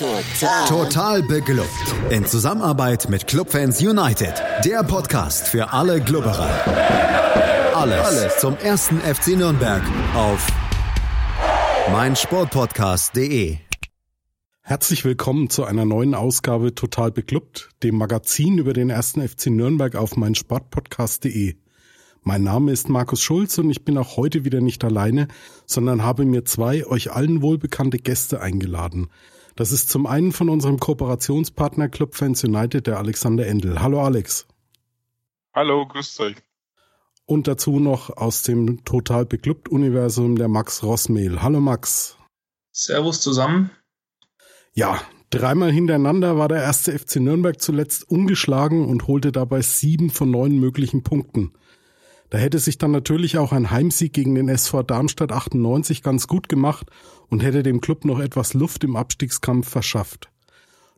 Total. Total beglückt. In Zusammenarbeit mit Clubfans United. Der Podcast für alle Glubberer. Alles, Alles zum ersten FC Nürnberg auf meinsportpodcast.de. Herzlich willkommen zu einer neuen Ausgabe Total beglückt, dem Magazin über den ersten FC Nürnberg auf meinsportpodcast.de. Mein Name ist Markus Schulz und ich bin auch heute wieder nicht alleine, sondern habe mir zwei euch allen wohlbekannte Gäste eingeladen. Das ist zum einen von unserem Kooperationspartner Club Fans United, der Alexander Endel. Hallo Alex. Hallo, grüß euch. Und dazu noch aus dem Total Beklubbt Universum der Max Rossmehl. Hallo Max. Servus zusammen. Ja, dreimal hintereinander war der erste FC Nürnberg zuletzt ungeschlagen und holte dabei sieben von neun möglichen Punkten. Da hätte sich dann natürlich auch ein Heimsieg gegen den SV Darmstadt 98 ganz gut gemacht und hätte dem Club noch etwas Luft im Abstiegskampf verschafft.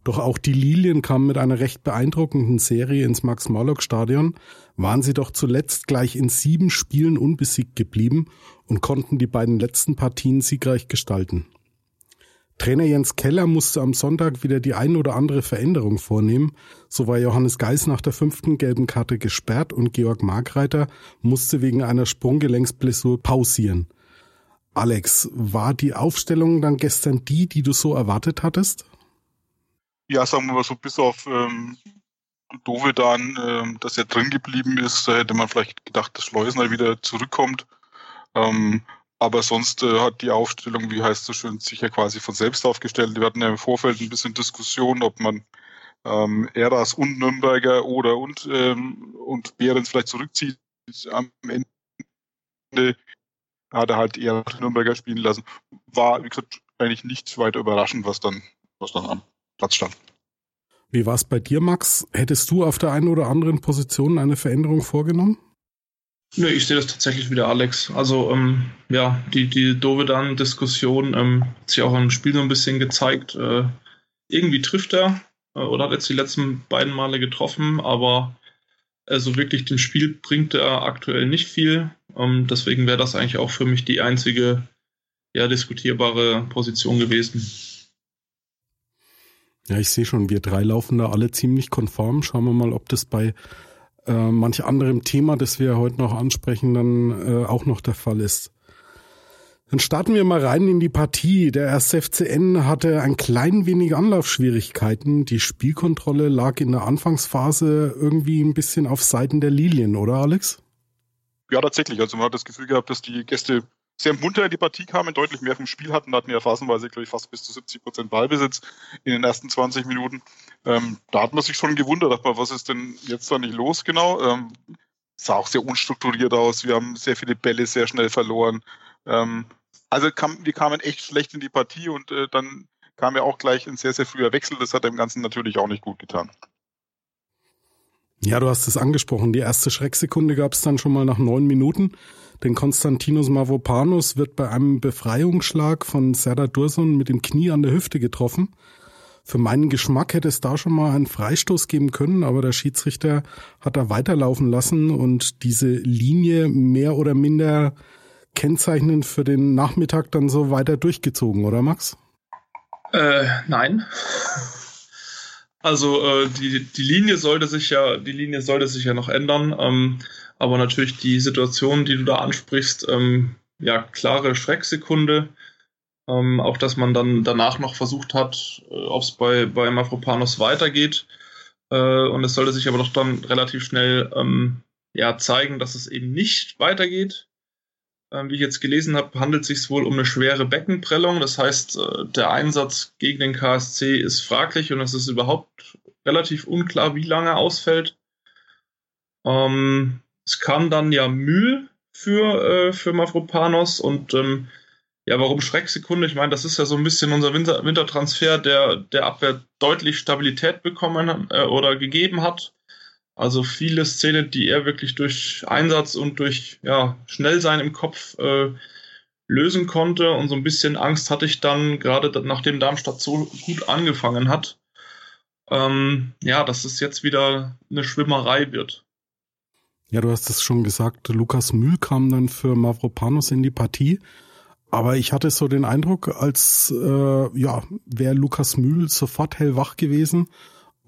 Doch auch die Lilien kamen mit einer recht beeindruckenden Serie ins Max-Morlock-Stadion, waren sie doch zuletzt gleich in sieben Spielen unbesiegt geblieben und konnten die beiden letzten Partien siegreich gestalten. Trainer Jens Keller musste am Sonntag wieder die ein oder andere Veränderung vornehmen. So war Johannes Geis nach der fünften gelben Karte gesperrt und Georg Markreiter musste wegen einer Sprunggelenksblessur pausieren. Alex, war die Aufstellung dann gestern die, die du so erwartet hattest? Ja, sagen wir mal so, bis auf ähm, Dovedan, ähm, dass er drin geblieben ist, da hätte man vielleicht gedacht, dass Schleusner wieder zurückkommt. Ähm, aber sonst äh, hat die Aufstellung, wie heißt so schön, sich ja quasi von selbst aufgestellt. Wir hatten ja im Vorfeld ein bisschen Diskussion, ob man ähm, Eras und Nürnberger oder und, ähm, und Behrens vielleicht zurückzieht. Am Ende hat er halt eher Nürnberger spielen lassen. War, wie gesagt, eigentlich nicht weiter überraschend, was dann, was dann am Platz stand. Wie war es bei dir, Max? Hättest du auf der einen oder anderen Position eine Veränderung vorgenommen? Nö, ich sehe das tatsächlich wieder, Alex. Also, ähm, ja, die, die Dovedan-Diskussion ähm, hat sich auch im Spiel so ein bisschen gezeigt. Äh, irgendwie trifft er äh, oder hat jetzt die letzten beiden Male getroffen, aber also wirklich dem Spiel bringt er aktuell nicht viel. Ähm, deswegen wäre das eigentlich auch für mich die einzige ja, diskutierbare Position gewesen. Ja, ich sehe schon, wir drei laufen da alle ziemlich konform. Schauen wir mal, ob das bei äh, manch anderem Thema, das wir heute noch ansprechen, dann äh, auch noch der Fall ist. Dann starten wir mal rein in die Partie. Der erste FCN hatte ein klein wenig Anlaufschwierigkeiten. Die Spielkontrolle lag in der Anfangsphase irgendwie ein bisschen auf Seiten der Lilien, oder Alex? Ja, tatsächlich. Also man hat das Gefühl gehabt, dass die Gäste sehr munter in die Partie kamen, deutlich mehr vom Spiel hatten, hatten ja phasenweise, glaube ich, fast bis zu 70 Prozent Ballbesitz in den ersten 20 Minuten. Ähm, da hat man sich schon gewundert, dachte man, was ist denn jetzt da nicht los genau? Ähm, sah auch sehr unstrukturiert aus. Wir haben sehr viele Bälle sehr schnell verloren. Ähm, also kam, wir kamen echt schlecht in die Partie und äh, dann kam ja auch gleich ein sehr, sehr früher Wechsel. Das hat dem Ganzen natürlich auch nicht gut getan. Ja, du hast es angesprochen. Die erste Schrecksekunde gab es dann schon mal nach neun Minuten. Denn Konstantinos Mavropanos wird bei einem Befreiungsschlag von Serdar Dursun mit dem Knie an der Hüfte getroffen. Für meinen Geschmack hätte es da schon mal einen Freistoß geben können, aber der Schiedsrichter hat da weiterlaufen lassen und diese Linie mehr oder minder kennzeichnend für den Nachmittag dann so weiter durchgezogen, oder Max? Äh, nein. Also äh, die, die Linie sollte sich ja, die Linie sollte sich ja noch ändern. Ähm, aber natürlich die Situation, die du da ansprichst, ähm, ja, klare Schrecksekunde. Ähm, auch dass man dann danach noch versucht hat, äh, ob es bei, bei Mafropanos weitergeht. Äh, und es sollte sich aber doch dann relativ schnell ähm, ja, zeigen, dass es eben nicht weitergeht. Ähm, wie ich jetzt gelesen habe, handelt es sich wohl um eine schwere Beckenprellung. Das heißt, äh, der Einsatz gegen den KSC ist fraglich und es ist überhaupt relativ unklar, wie lange ausfällt. Ähm, es kam dann ja Mühl für, äh, für Mavropanos und ähm, ja, warum Schrecksekunde? Ich meine, das ist ja so ein bisschen unser Winter Wintertransfer, der der Abwehr deutlich Stabilität bekommen äh, oder gegeben hat. Also viele Szenen, die er wirklich durch Einsatz und durch ja, Schnellsein im Kopf äh, lösen konnte. Und so ein bisschen Angst hatte ich dann, gerade nachdem Darmstadt so gut angefangen hat, ähm, ja, dass es jetzt wieder eine Schwimmerei wird. Ja, du hast es schon gesagt, Lukas Mühl kam dann für Mavropanos in die Partie. Aber ich hatte so den Eindruck, als äh, ja, wäre Lukas Mühl sofort hellwach gewesen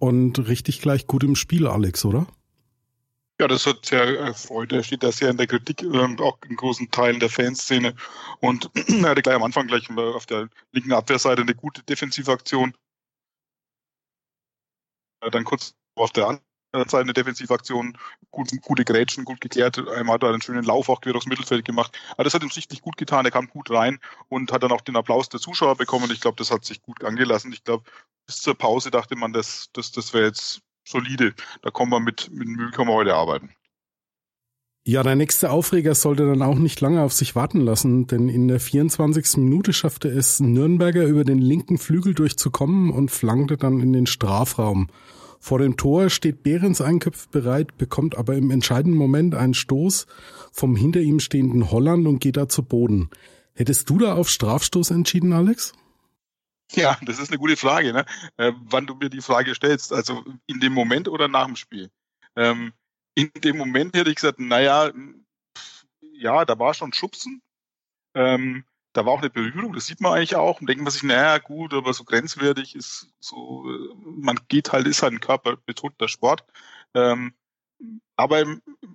und richtig gleich gut im Spiel, Alex, oder? Ja, das hat sehr erfreut. Er steht da sehr in der Kritik, ähm, auch in großen Teilen der Fanszene. Und er hatte gleich am Anfang gleich auf der linken Abwehrseite eine gute Defensivaktion. Dann kurz auf der anderen Seite eine Defensivaktion, gut, gute Grätschen, gut geklärt. Einmal hat er einen schönen Lauf auch quer durchs Mittelfeld gemacht. Aber das hat ihm sichtlich gut getan. Er kam gut rein und hat dann auch den Applaus der Zuschauer bekommen. Ich glaube, das hat sich gut angelassen. Ich glaube, bis zur Pause dachte man, das, das, das wäre jetzt solide. Da kommen wir mit, mit Müll können wir heute arbeiten. Ja, der nächste Aufreger sollte dann auch nicht lange auf sich warten lassen, denn in der 24. Minute schaffte es Nürnberger über den linken Flügel durchzukommen und flankte dann in den Strafraum. Vor dem Tor steht Behrens Einköpf bereit, bekommt aber im entscheidenden Moment einen Stoß vom hinter ihm stehenden Holland und geht da zu Boden. Hättest du da auf Strafstoß entschieden, Alex? Ja, das ist eine gute Frage, ne? Äh, wann du mir die Frage stellst. Also in dem Moment oder nach dem Spiel? Ähm, in dem Moment hätte ich gesagt, naja, ja, da war schon Schubsen. Ähm, da war auch eine Berührung, das sieht man eigentlich auch. Und denkt man sich, naja, gut, aber so grenzwertig ist so, man geht halt, ist halt ein körperbetonter Sport. Ähm, aber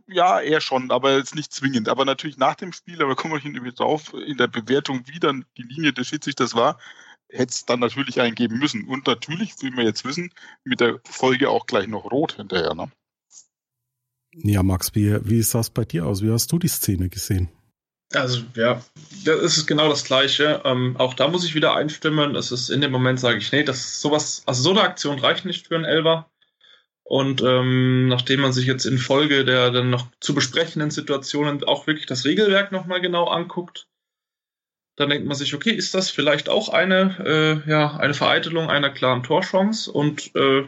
ja, eher schon, aber jetzt nicht zwingend. Aber natürlich nach dem Spiel, aber kommen wir irgendwie drauf, in der Bewertung, wie dann die Linie des Schiedsrichters war, hätte es dann natürlich einen geben müssen. Und natürlich, wie wir jetzt wissen, mit der Folge auch gleich noch rot hinterher. Ne? Ja, Max, wie, wie sah es bei dir aus? Wie hast du die Szene gesehen? Also, ja, das ist genau das Gleiche. Ähm, auch da muss ich wieder einstimmen. Es ist in dem Moment, sage ich, nee, das ist sowas, also so eine Aktion reicht nicht für einen Elver. Und ähm, nachdem man sich jetzt in Folge der dann noch zu besprechenden Situationen auch wirklich das Regelwerk nochmal genau anguckt, dann denkt man sich, okay, ist das vielleicht auch eine, äh, ja, eine Vereitelung einer klaren Torchance? Und äh,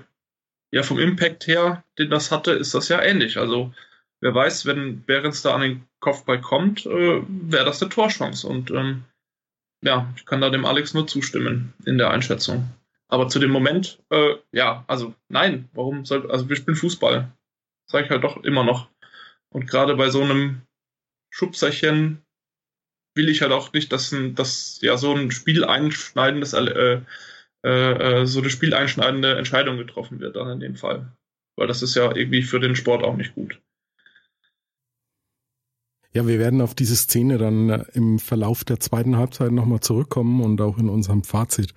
ja, vom Impact her, den das hatte, ist das ja ähnlich. Also wer weiß, wenn Behrens da an den Kopfball kommt, äh, wäre das eine Torchance. Und ähm, ja, ich kann da dem Alex nur zustimmen in der Einschätzung. Aber zu dem Moment, äh, ja, also nein, warum soll, also wir spielen Fußball. Sage ich halt doch immer noch. Und gerade bei so einem Schubserchen will ich halt auch nicht, dass, ein, dass ja so ein spieleinschneidendes, äh, äh, äh, so eine spieleinschneidende Entscheidung getroffen wird dann in dem Fall. Weil das ist ja irgendwie für den Sport auch nicht gut. Ja, wir werden auf diese Szene dann äh, im Verlauf der zweiten Halbzeit nochmal zurückkommen und auch in unserem Fazit.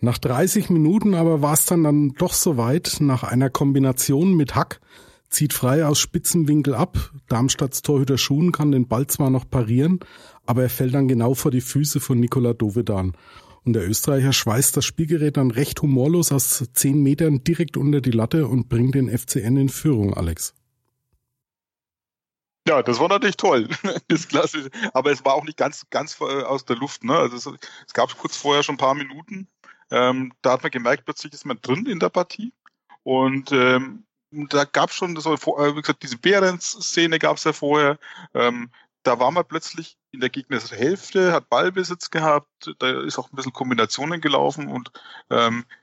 Nach 30 Minuten aber war es dann, dann doch soweit, nach einer Kombination mit Hack, zieht frei aus Spitzenwinkel ab. Darmstadts Torhüter Schuhen kann den Ball zwar noch parieren, aber er fällt dann genau vor die Füße von Nikola Dovedan. Und der Österreicher schweißt das Spielgerät dann recht humorlos aus zehn Metern direkt unter die Latte und bringt den FCN in Führung, Alex. Ja, das war natürlich toll. Das klasse. Aber es war auch nicht ganz, ganz aus der Luft. Ne? Also es, es gab kurz vorher schon ein paar Minuten. Ähm, da hat man gemerkt, plötzlich ist man drin in der Partie. Und ähm, da gab es schon, das war, äh, wie gesagt, diese Behrens-Szene gab es ja vorher. Ähm, da war man plötzlich in der Gegnerhälfte, hat Ballbesitz gehabt, da ist auch ein bisschen Kombinationen gelaufen und ähm, äh,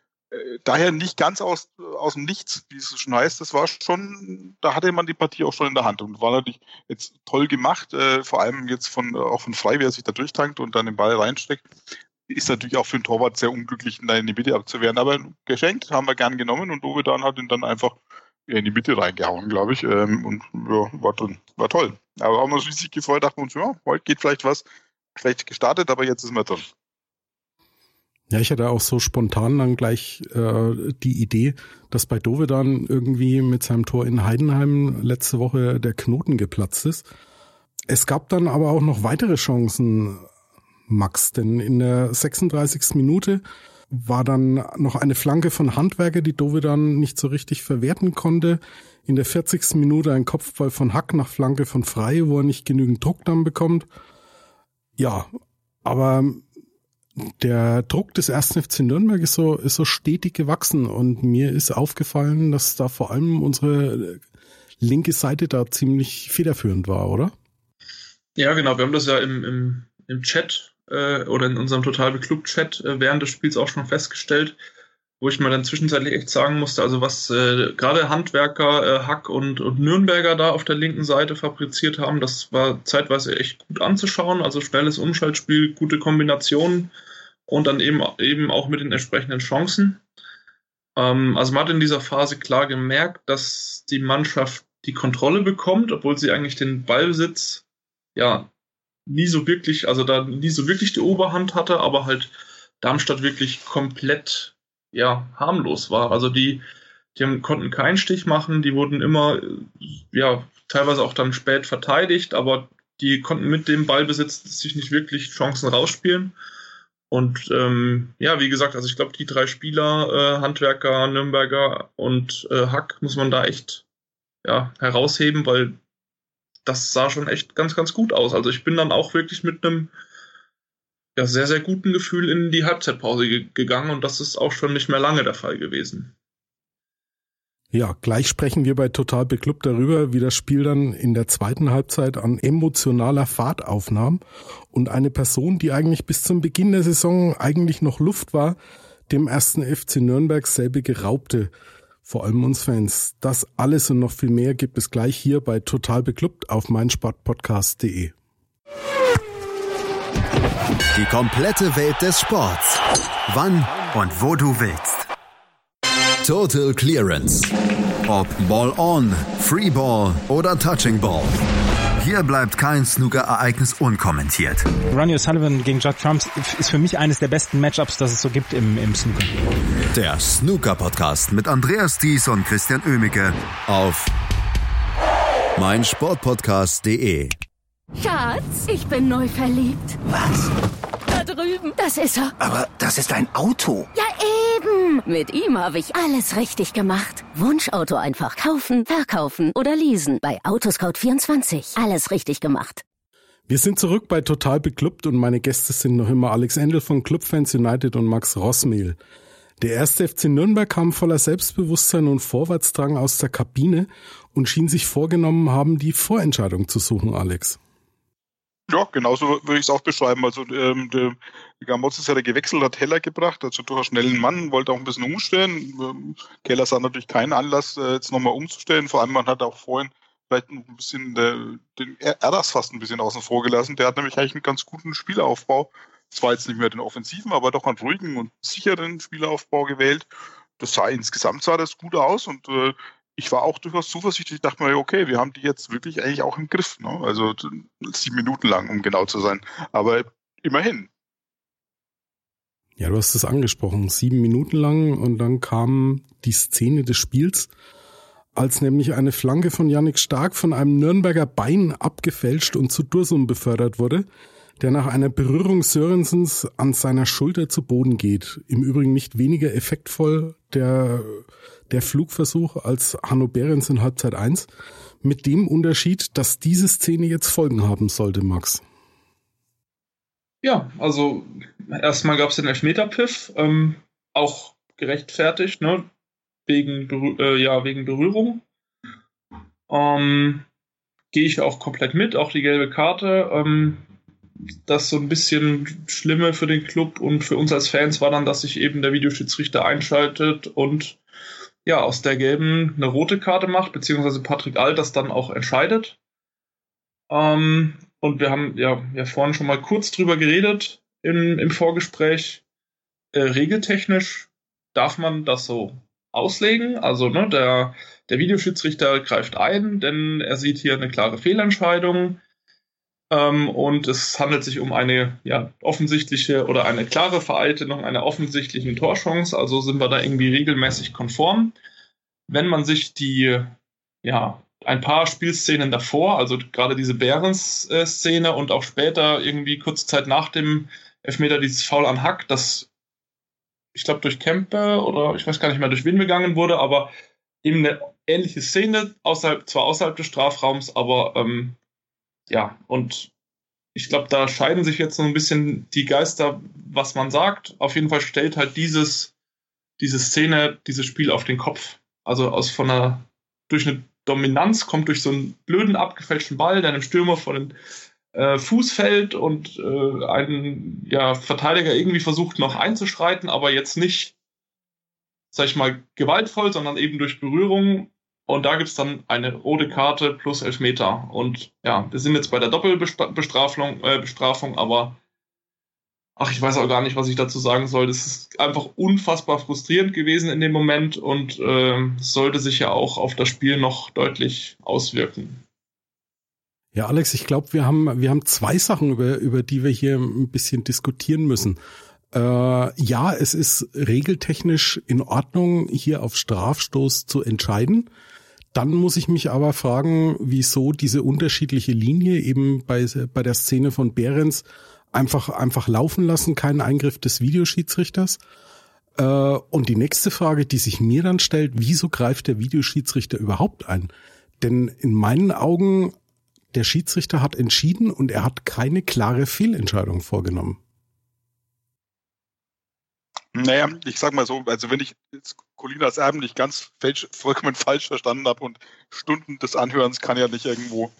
daher nicht ganz aus, aus dem Nichts, wie es schon heißt. Das war schon, da hatte man die Partie auch schon in der Hand und war natürlich jetzt toll gemacht, äh, vor allem jetzt von, auch von Frei, wie er sich da durchtankt und dann den Ball reinsteckt. Ist natürlich auch für einen Torwart sehr unglücklich, da in die Mitte abzuwehren, aber geschenkt, haben wir gern genommen und Dovedan hat ihn dann einfach in die Mitte reingehauen, glaube ich. Ähm, und ja, war drin. War toll. Aber haben wir uns riesig gefreut, dachten wir uns, ja, heute geht vielleicht was schlecht gestartet, aber jetzt ist man drin. Ja, ich hatte auch so spontan dann gleich äh, die Idee, dass bei Dove dann irgendwie mit seinem Tor in Heidenheim letzte Woche der Knoten geplatzt ist. Es gab dann aber auch noch weitere Chancen, Max, denn in der 36. Minute war dann noch eine Flanke von Handwerker, die Dove dann nicht so richtig verwerten konnte. In der 40. Minute ein Kopfball von Hack nach Flanke von Frei, wo er nicht genügend Druck dann bekommt. Ja, aber der Druck des ersten FC Nürnberg ist so, ist so stetig gewachsen und mir ist aufgefallen, dass da vor allem unsere linke Seite da ziemlich federführend war, oder? Ja, genau. Wir haben das ja im, im, im Chat äh, oder in unserem total beklubbt Chat äh, während des Spiels auch schon festgestellt. wo ich mir dann zwischenzeitlich echt sagen musste, also was äh, gerade Handwerker äh, Hack und, und Nürnberger da auf der linken Seite fabriziert haben, das war zeitweise echt gut anzuschauen. Also schnelles Umschaltspiel, gute Kombinationen und dann eben, eben auch mit den entsprechenden Chancen. Ähm, also man hat in dieser Phase klar gemerkt, dass die Mannschaft die Kontrolle bekommt, obwohl sie eigentlich den Ballbesitz ja nie so wirklich, also da nie so wirklich die Oberhand hatte, aber halt Darmstadt wirklich komplett ja, harmlos war. Also die, die konnten keinen Stich machen, die wurden immer, ja, teilweise auch dann spät verteidigt, aber die konnten mit dem Ballbesitz sich nicht wirklich Chancen rausspielen. Und ähm, ja, wie gesagt, also ich glaube, die drei Spieler, äh, Handwerker, Nürnberger und äh, Hack, muss man da echt ja, herausheben, weil das sah schon echt ganz, ganz gut aus. Also ich bin dann auch wirklich mit einem ja, sehr, sehr guten Gefühl in die Halbzeitpause ge gegangen und das ist auch schon nicht mehr lange der Fall gewesen. Ja, gleich sprechen wir bei Total Beklubbt darüber, wie das Spiel dann in der zweiten Halbzeit an emotionaler Fahrt aufnahm und eine Person, die eigentlich bis zum Beginn der Saison eigentlich noch Luft war, dem ersten FC Nürnberg selbige raubte. Vor allem uns Fans. Das alles und noch viel mehr gibt es gleich hier bei Total Beklubbt auf meinsportpodcast.de. Die komplette Welt des Sports. Wann und wo du willst. Total Clearance. Ob Ball on, Free Ball oder Touching Ball. Hier bleibt kein Snooker-Ereignis unkommentiert. Ronnie O'Sullivan gegen Judd Trump ist für mich eines der besten Matchups, das es so gibt im, im Snooker. Der Snooker-Podcast mit Andreas Thies und Christian Oemicke auf meinsportpodcast.de. Schatz, ich bin neu verliebt. Was? Da drüben. Das ist er. Aber das ist ein Auto. Ja, eben. Mit ihm habe ich alles richtig gemacht. Wunschauto einfach kaufen, verkaufen oder leasen. Bei Autoscout24. Alles richtig gemacht. Wir sind zurück bei Total Beklubbt und meine Gäste sind noch immer Alex Endel von Clubfans United und Max Rossmehl. Der erste FC Nürnberg kam voller Selbstbewusstsein und Vorwärtsdrang aus der Kabine und schien sich vorgenommen haben, die Vorentscheidung zu suchen, Alex. Ja, genauso würde ich es auch beschreiben. Also ähm, der Gamotz ist ja gewechselt, hat Heller gebracht, also durchaus schnellen Mann, wollte auch ein bisschen umstellen. Ähm, Keller sah natürlich keinen Anlass, äh, jetzt nochmal umzustellen. Vor allem, man hat auch vorhin vielleicht ein bisschen der, den Erdas fast ein bisschen außen vor gelassen. Der hat nämlich eigentlich einen ganz guten Spielaufbau. Zwar jetzt nicht mehr den offensiven, aber doch einen ruhigen und sicheren Spielaufbau gewählt. Das sah insgesamt sah das gut aus und äh, ich war auch durchaus zuversichtlich, ich dachte mir, okay, wir haben die jetzt wirklich eigentlich auch im Griff. Ne? Also sieben Minuten lang, um genau zu sein. Aber immerhin. Ja, du hast es angesprochen, sieben Minuten lang und dann kam die Szene des Spiels, als nämlich eine Flanke von Yannick Stark von einem Nürnberger Bein abgefälscht und zu Dursum befördert wurde, der nach einer Berührung Sörensens an seiner Schulter zu Boden geht. Im Übrigen nicht weniger effektvoll der der Flugversuch als Hanno Behrens in Halbzeit 1, mit dem Unterschied, dass diese Szene jetzt Folgen haben sollte, Max. Ja, also erstmal gab es den Elfmeterpfiff, ähm, auch gerechtfertigt, ne? Wegen, Berü äh, ja, wegen Berührung. Ähm, Gehe ich auch komplett mit, auch die gelbe Karte. Ähm, das so ein bisschen Schlimme für den Club und für uns als Fans war dann, dass sich eben der Videoschiedsrichter einschaltet und ja, aus der gelben eine rote Karte macht, beziehungsweise Patrick Alt das dann auch entscheidet. Ähm, und wir haben ja, ja vorhin schon mal kurz drüber geredet im, im Vorgespräch. Äh, regeltechnisch darf man das so auslegen. Also ne, der, der Videoschiedsrichter greift ein, denn er sieht hier eine klare Fehlentscheidung. Ähm, und es handelt sich um eine ja, offensichtliche oder eine klare Vereitelung einer offensichtlichen Torchance. Also sind wir da irgendwie regelmäßig konform. Wenn man sich die, ja, ein paar Spielszenen davor, also gerade diese Behrens-Szene und auch später irgendwie kurze Zeit nach dem Elfmeter dieses Foul an Hack, das ich glaube durch Kempe oder ich weiß gar nicht mehr durch wen begangen wurde, aber eben eine ähnliche Szene, außerhalb, zwar außerhalb des Strafraums, aber ähm, ja, und ich glaube, da scheiden sich jetzt so ein bisschen die Geister, was man sagt. Auf jeden Fall stellt halt dieses, diese Szene, dieses Spiel auf den Kopf. Also aus von einer, durch eine Dominanz kommt durch so einen blöden abgefälschten Ball, der einem Stürmer vor den äh, Fuß fällt und äh, ein ja, Verteidiger irgendwie versucht noch einzuschreiten, aber jetzt nicht sag ich mal, gewaltvoll, sondern eben durch Berührung. Und da gibt es dann eine rote Karte plus Elfmeter. Und ja, wir sind jetzt bei der Doppelbestrafung, äh, Bestrafung, aber ach, ich weiß auch gar nicht, was ich dazu sagen soll. Das ist einfach unfassbar frustrierend gewesen in dem Moment und äh, sollte sich ja auch auf das Spiel noch deutlich auswirken. Ja, Alex, ich glaube, wir haben, wir haben zwei Sachen, über, über die wir hier ein bisschen diskutieren müssen. Äh, ja, es ist regeltechnisch in Ordnung, hier auf Strafstoß zu entscheiden. Dann muss ich mich aber fragen, wieso diese unterschiedliche Linie eben bei, bei der Szene von Behrens einfach, einfach laufen lassen, keinen Eingriff des Videoschiedsrichters. Äh, und die nächste Frage, die sich mir dann stellt, wieso greift der Videoschiedsrichter überhaupt ein? Denn in meinen Augen, der Schiedsrichter hat entschieden und er hat keine klare Fehlentscheidung vorgenommen. Naja, ich sag mal so, also wenn ich jetzt Colinas Erben nicht ganz falsch, vollkommen falsch verstanden habe und Stunden des Anhörens kann ja nicht irgendwo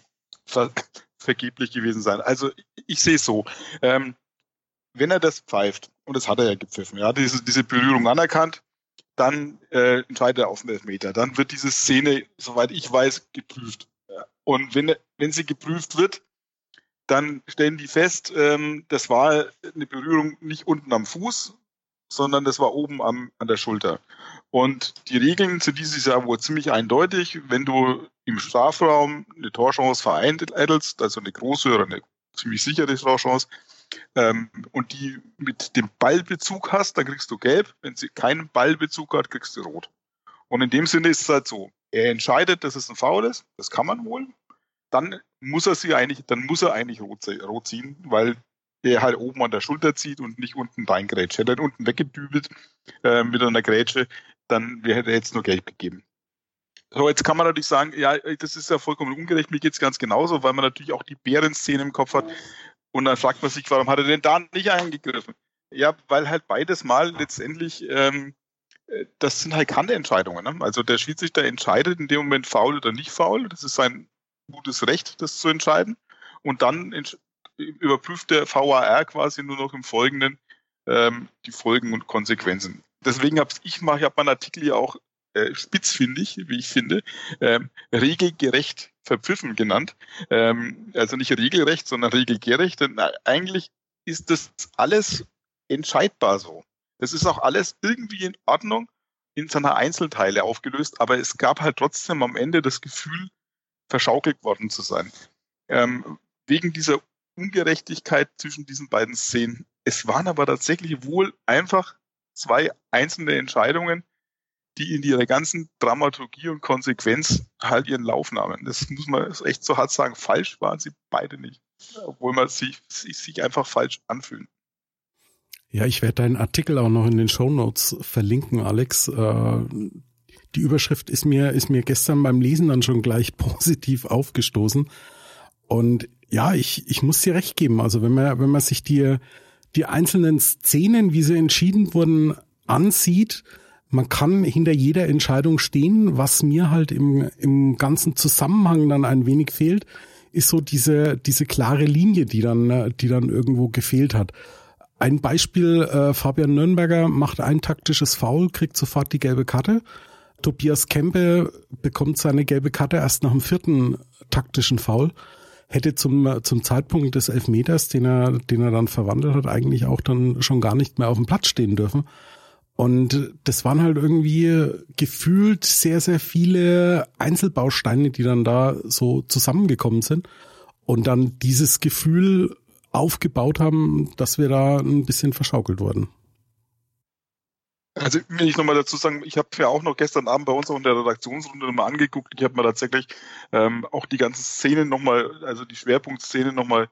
ver vergeblich gewesen sein. Also ich sehe es so. Ähm, wenn er das pfeift, und das hat er ja gepfiffen, ja, diese, diese Berührung anerkannt, dann äh, entscheidet er auf den Elfmeter. Dann wird diese Szene, soweit ich weiß, geprüft. Und wenn, wenn sie geprüft wird, dann stellen die fest, ähm, das war eine Berührung nicht unten am Fuß, sondern das war oben am, an der Schulter. Und die Regeln sind dieses Jahr wohl ziemlich eindeutig. Wenn du im Strafraum eine Torchance vereitelst, also eine große oder eine ziemlich sichere Torchance, ähm, und die mit dem Ballbezug hast, dann kriegst du gelb. Wenn sie keinen Ballbezug hat, kriegst du rot. Und in dem Sinne ist es halt so. Er entscheidet, dass es ein Foul ist. Das kann man wohl. Dann muss er sie eigentlich, dann muss er eigentlich rot, rot ziehen, weil der halt oben an der Schulter zieht und nicht unten reingrätscht. Hätte er unten weggedübelt äh, mit einer Grätsche, dann hätte er jetzt nur Gelb gegeben. So, jetzt kann man natürlich sagen, ja, das ist ja vollkommen ungerecht, mir geht's ganz genauso, weil man natürlich auch die Bärenszene im Kopf hat. Und dann fragt man sich, warum hat er denn da nicht eingegriffen? Ja, weil halt beides Mal letztendlich, ähm, äh, das sind halt keine Entscheidungen. Ne? Also der Schiedsrichter entscheidet in dem Moment faul oder nicht faul. Das ist sein gutes Recht, das zu entscheiden. Und dann überprüft der VAR quasi nur noch im Folgenden ähm, die Folgen und Konsequenzen. Deswegen habe ich mal, ich meinen Artikel ja auch äh, spitzfindig, wie ich finde, ähm, regelgerecht verpfiffen genannt. Ähm, also nicht regelrecht, sondern regelgerecht. Denn eigentlich ist das alles entscheidbar so. Das ist auch alles irgendwie in Ordnung in seiner Einzelteile aufgelöst, aber es gab halt trotzdem am Ende das Gefühl, verschaukelt worden zu sein. Ähm, wegen dieser Ungerechtigkeit zwischen diesen beiden Szenen. Es waren aber tatsächlich wohl einfach zwei einzelne Entscheidungen, die in ihrer ganzen Dramaturgie und Konsequenz halt ihren Lauf nahmen. Das muss man echt so hart sagen. Falsch waren sie beide nicht, obwohl man sich, sich einfach falsch anfühlen. Ja, ich werde deinen Artikel auch noch in den Show Notes verlinken, Alex. Äh, die Überschrift ist mir, ist mir gestern beim Lesen dann schon gleich positiv aufgestoßen. Und ja, ich, ich muss dir recht geben. Also wenn man, wenn man sich die, die einzelnen Szenen, wie sie entschieden wurden, ansieht, man kann hinter jeder Entscheidung stehen. Was mir halt im, im ganzen Zusammenhang dann ein wenig fehlt, ist so diese, diese klare Linie, die dann, die dann irgendwo gefehlt hat. Ein Beispiel, äh, Fabian Nürnberger macht ein taktisches Foul, kriegt sofort die gelbe Karte. Tobias Kempe bekommt seine gelbe Karte erst nach dem vierten taktischen Foul hätte zum, zum Zeitpunkt des Elfmeters, den er, den er dann verwandelt hat, eigentlich auch dann schon gar nicht mehr auf dem Platz stehen dürfen. Und das waren halt irgendwie gefühlt sehr, sehr viele Einzelbausteine, die dann da so zusammengekommen sind und dann dieses Gefühl aufgebaut haben, dass wir da ein bisschen verschaukelt wurden. Also will ich nochmal dazu sagen, ich habe ja auch noch gestern Abend bei uns auch in der Redaktionsrunde nochmal angeguckt. Ich habe mir tatsächlich ähm, auch die ganzen Szenen nochmal, also die Schwerpunktszenen nochmal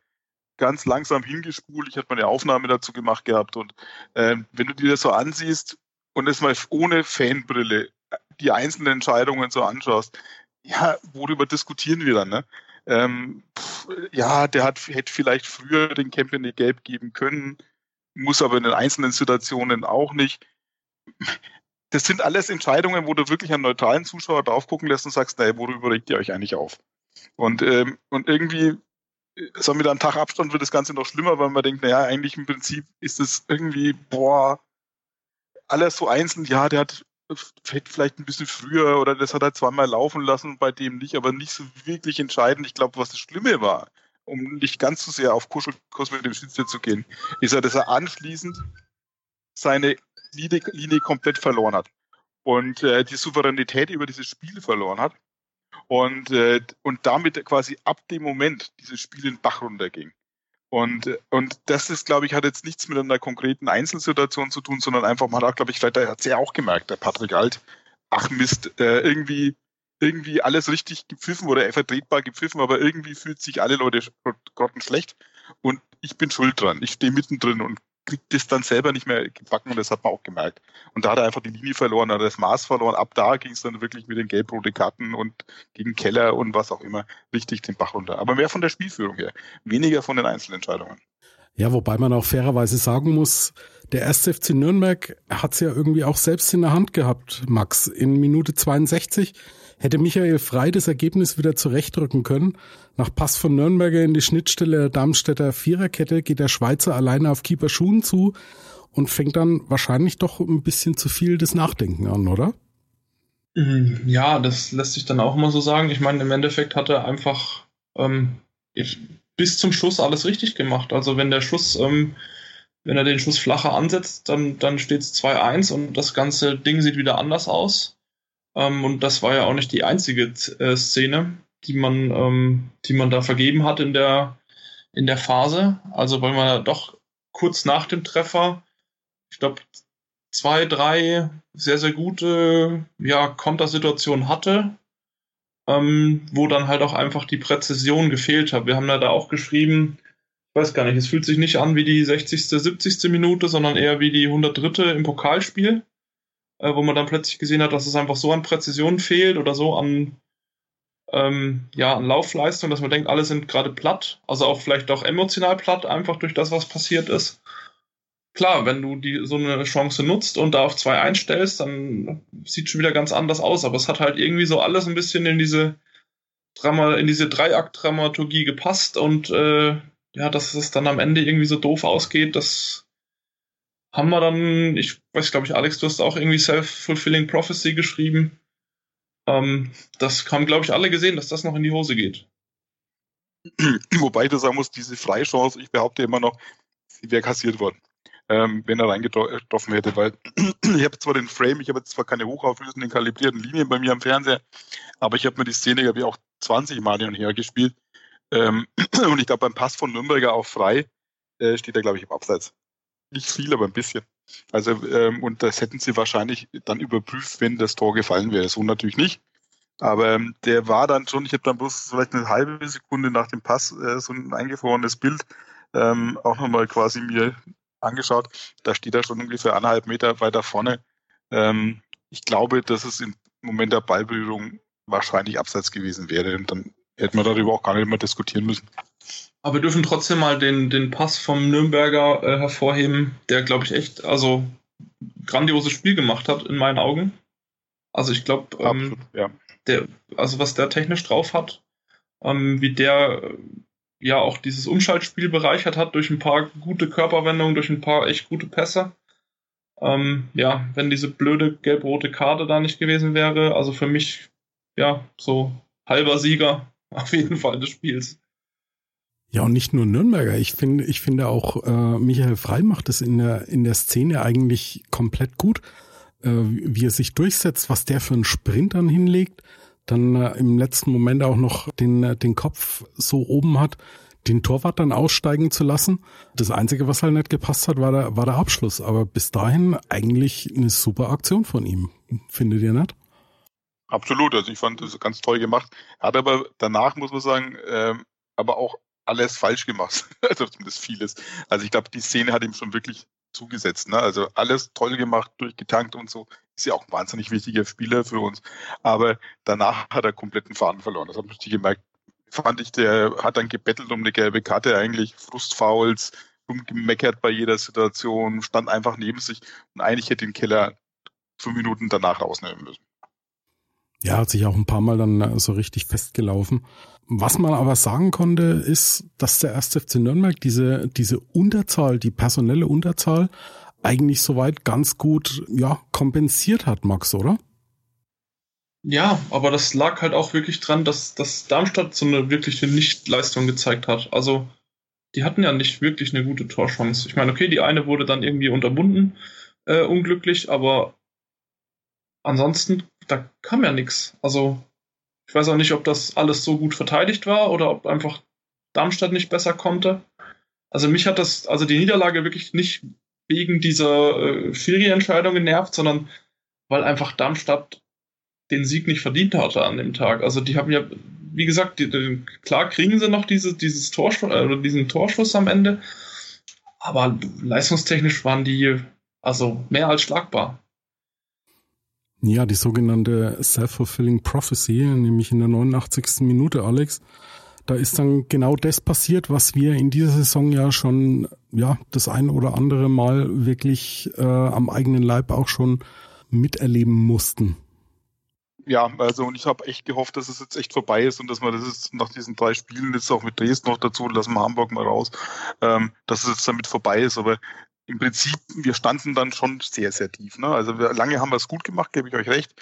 ganz langsam hingespult. Ich hatte meine Aufnahme dazu gemacht gehabt und ähm, wenn du dir das so ansiehst und es mal ohne Fanbrille die einzelnen Entscheidungen so anschaust, ja, worüber diskutieren wir dann, ne? Ähm, pff, ja, der hat hätte vielleicht früher den Camp Gelb geben können, muss aber in den einzelnen Situationen auch nicht das sind alles Entscheidungen, wo du wirklich einen neutralen Zuschauer drauf gucken lässt und sagst, naja, worüber regt ihr euch eigentlich auf? Und, ähm, und irgendwie, so mit einem Tag Abstand wird das Ganze noch schlimmer, weil man denkt, naja, eigentlich im Prinzip ist es irgendwie, boah, alles so einzeln, ja, der hat hätte vielleicht ein bisschen früher oder das hat er zweimal laufen lassen, bei dem nicht, aber nicht so wirklich entscheidend. Ich glaube, was das Schlimme war, um nicht ganz so sehr auf Kuschelkurs mit dem Schiedsrichter zu gehen, ist ja, dass er anschließend seine Linie, komplett verloren hat und äh, die Souveränität über dieses Spiel verloren hat und, äh, und damit quasi ab dem Moment dieses Spiel in Bach runterging. Und, und das ist, glaube ich, hat jetzt nichts mit einer konkreten Einzelsituation zu tun, sondern einfach, man hat, glaube ich, vielleicht hat es ja auch gemerkt, der Patrick Alt, ach Mist, äh, irgendwie, irgendwie alles richtig gepfiffen oder vertretbar gepfiffen, aber irgendwie fühlt sich alle Leute grottenschlecht und ich bin schuld dran. Ich stehe mittendrin und kriegt das dann selber nicht mehr gebacken und das hat man auch gemerkt. Und da hat er einfach die Linie verloren, hat das Maß verloren. Ab da ging es dann wirklich mit den gelb-roten Karten und gegen Keller und was auch immer richtig den Bach runter. Aber mehr von der Spielführung her, weniger von den Einzelentscheidungen. Ja, wobei man auch fairerweise sagen muss, der erste FC Nürnberg hat es ja irgendwie auch selbst in der Hand gehabt, Max. In Minute 62 hätte Michael Frei das Ergebnis wieder zurechtrücken können. Nach Pass von Nürnberger in die Schnittstelle der Darmstädter Viererkette geht der Schweizer alleine auf Keeper Schuhen zu und fängt dann wahrscheinlich doch ein bisschen zu viel das Nachdenken an, oder? Mhm, ja, das lässt sich dann auch immer so sagen. Ich meine, im Endeffekt hat er einfach ähm, bis zum Schluss alles richtig gemacht. Also wenn der Schuss, ähm, wenn er den Schuss flacher ansetzt, dann, dann steht es 2-1 und das ganze Ding sieht wieder anders aus. Ähm, und das war ja auch nicht die einzige äh, Szene, die man, ähm, die man da vergeben hat in der, in der Phase. Also weil man doch kurz nach dem Treffer, ich glaube, zwei, drei sehr, sehr gute ja, Kontersituationen hatte, ähm, wo dann halt auch einfach die Präzision gefehlt hat. Wir haben ja da auch geschrieben, ich weiß gar nicht, es fühlt sich nicht an wie die 60., 70. Minute, sondern eher wie die 103. im Pokalspiel äh, wo man dann plötzlich gesehen hat, dass es einfach so an Präzision fehlt oder so an, ähm, ja, an Laufleistung, dass man denkt, alle sind gerade platt, also auch vielleicht auch emotional platt, einfach durch das, was passiert ist. Klar, wenn du die, so eine Chance nutzt und da auf zwei einstellst, dann sieht schon wieder ganz anders aus, aber es hat halt irgendwie so alles ein bisschen in diese Drama, in diese Dreiakt-Dramaturgie gepasst und äh, ja, dass es dann am Ende irgendwie so doof ausgeht, das haben wir dann, ich weiß, glaube ich, Alex, du hast auch irgendwie Self-Fulfilling Prophecy geschrieben. Ähm, das haben, glaube ich, alle gesehen, dass das noch in die Hose geht. Wobei ich sagen muss, diese Freichance, ich behaupte immer noch, sie wäre kassiert worden, ähm, wenn er reingetroffen hätte, weil ich habe zwar den Frame, ich habe zwar keine hochauflösenden kalibrierten Linien bei mir am Fernseher, aber ich habe mir die Szene, habe ich auch 20 Mal hin und her gespielt. Ähm, und ich glaube, beim Pass von Nürnberger auch frei äh, steht er, glaube ich, im Abseits. Nicht viel, aber ein bisschen. Also, ähm, und das hätten sie wahrscheinlich dann überprüft, wenn das Tor gefallen wäre. So natürlich nicht. Aber ähm, der war dann schon, ich habe dann bloß vielleicht eine halbe Sekunde nach dem Pass äh, so ein eingefrorenes Bild ähm, auch nochmal quasi mir angeschaut. Da steht er schon ungefähr anderthalb Meter weiter vorne. Ähm, ich glaube, dass es im Moment der Ballberührung wahrscheinlich abseits gewesen wäre. Und dann hätten wir darüber auch gar nicht mehr diskutieren müssen. Aber wir dürfen trotzdem mal den, den Pass vom Nürnberger äh, hervorheben, der, glaube ich, echt, also grandioses Spiel gemacht hat, in meinen Augen. Also ich glaube, ähm, ja. der, also was der technisch drauf hat, ähm, wie der äh, ja auch dieses Umschaltspiel bereichert hat durch ein paar gute Körperwendungen, durch ein paar echt gute Pässe. Ähm, ja, wenn diese blöde gelb-rote Karte da nicht gewesen wäre, also für mich, ja, so halber Sieger auf jeden Fall des Spiels. Ja, und nicht nur Nürnberger. Ich finde, ich finde auch, äh, Michael Frei macht es in der, in der Szene eigentlich komplett gut, äh, wie er sich durchsetzt, was der für einen Sprint dann hinlegt, dann äh, im letzten Moment auch noch den, äh, den Kopf so oben hat, den Torwart dann aussteigen zu lassen. Das Einzige, was halt nicht gepasst hat, war der, war der Abschluss. Aber bis dahin eigentlich eine super Aktion von ihm. Findet ihr nicht? Absolut, also ich fand das ganz toll gemacht. Hat aber danach, muss man sagen, äh, aber auch alles falsch gemacht. also zumindest vieles. Also ich glaube, die Szene hat ihm schon wirklich zugesetzt. Ne? Also alles toll gemacht, durchgetankt und so. Ist ja auch ein wahnsinnig wichtiger Spieler für uns. Aber danach hat er kompletten Faden verloren. Das habe ich gemerkt. Fand ich, der hat dann gebettelt um eine gelbe Karte eigentlich, Frustfouls, rumgemeckert bei jeder Situation, stand einfach neben sich und eigentlich hätte den Keller fünf Minuten danach rausnehmen müssen. Ja, hat sich auch ein paar Mal dann äh, so richtig festgelaufen. Was man aber sagen konnte, ist, dass der 1. FC Nürnberg diese, diese Unterzahl, die personelle Unterzahl, eigentlich soweit ganz gut ja, kompensiert hat, Max, oder? Ja, aber das lag halt auch wirklich dran, dass, dass Darmstadt so eine wirkliche Nichtleistung gezeigt hat. Also, die hatten ja nicht wirklich eine gute Torchance. Ich meine, okay, die eine wurde dann irgendwie unterbunden, äh, unglücklich, aber ansonsten, da kam ja nichts. Also, ich weiß auch nicht, ob das alles so gut verteidigt war oder ob einfach Darmstadt nicht besser konnte. Also mich hat das, also die Niederlage wirklich nicht wegen dieser äh, Schiri-Entscheidung genervt, sondern weil einfach Darmstadt den Sieg nicht verdient hatte an dem Tag. Also die haben ja, wie gesagt, die, die, klar kriegen sie noch diese, dieses Torschuss, äh, diesen Torschuss am Ende, aber leistungstechnisch waren die also mehr als schlagbar. Ja, die sogenannte Self-Fulfilling Prophecy, nämlich in der 89. Minute, Alex. Da ist dann genau das passiert, was wir in dieser Saison ja schon, ja, das ein oder andere Mal wirklich äh, am eigenen Leib auch schon miterleben mussten. Ja, also und ich habe echt gehofft, dass es jetzt echt vorbei ist und dass man das jetzt nach diesen drei Spielen jetzt auch mit Dresden noch dazu, lassen wir Hamburg mal raus, ähm, dass es jetzt damit vorbei ist. Aber im Prinzip, wir standen dann schon sehr, sehr tief. Ne? Also wir, lange haben wir es gut gemacht, gebe ich euch recht.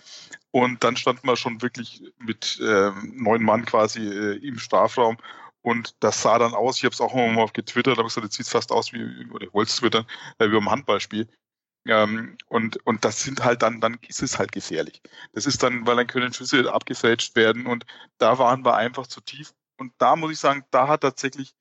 Und dann standen wir schon wirklich mit äh, neun Mann quasi äh, im Strafraum. Und das sah dann aus, ich habe es auch immer mal getwittert, habe gesagt, jetzt sieht fast aus wie, oder ich wollte es twittern, äh, wie beim Handballspiel. Ähm, und, und das sind halt dann, dann ist es halt gefährlich. Das ist dann, weil dann können Schüsse abgefälscht werden und da waren wir einfach zu tief. Und da muss ich sagen, da hat tatsächlich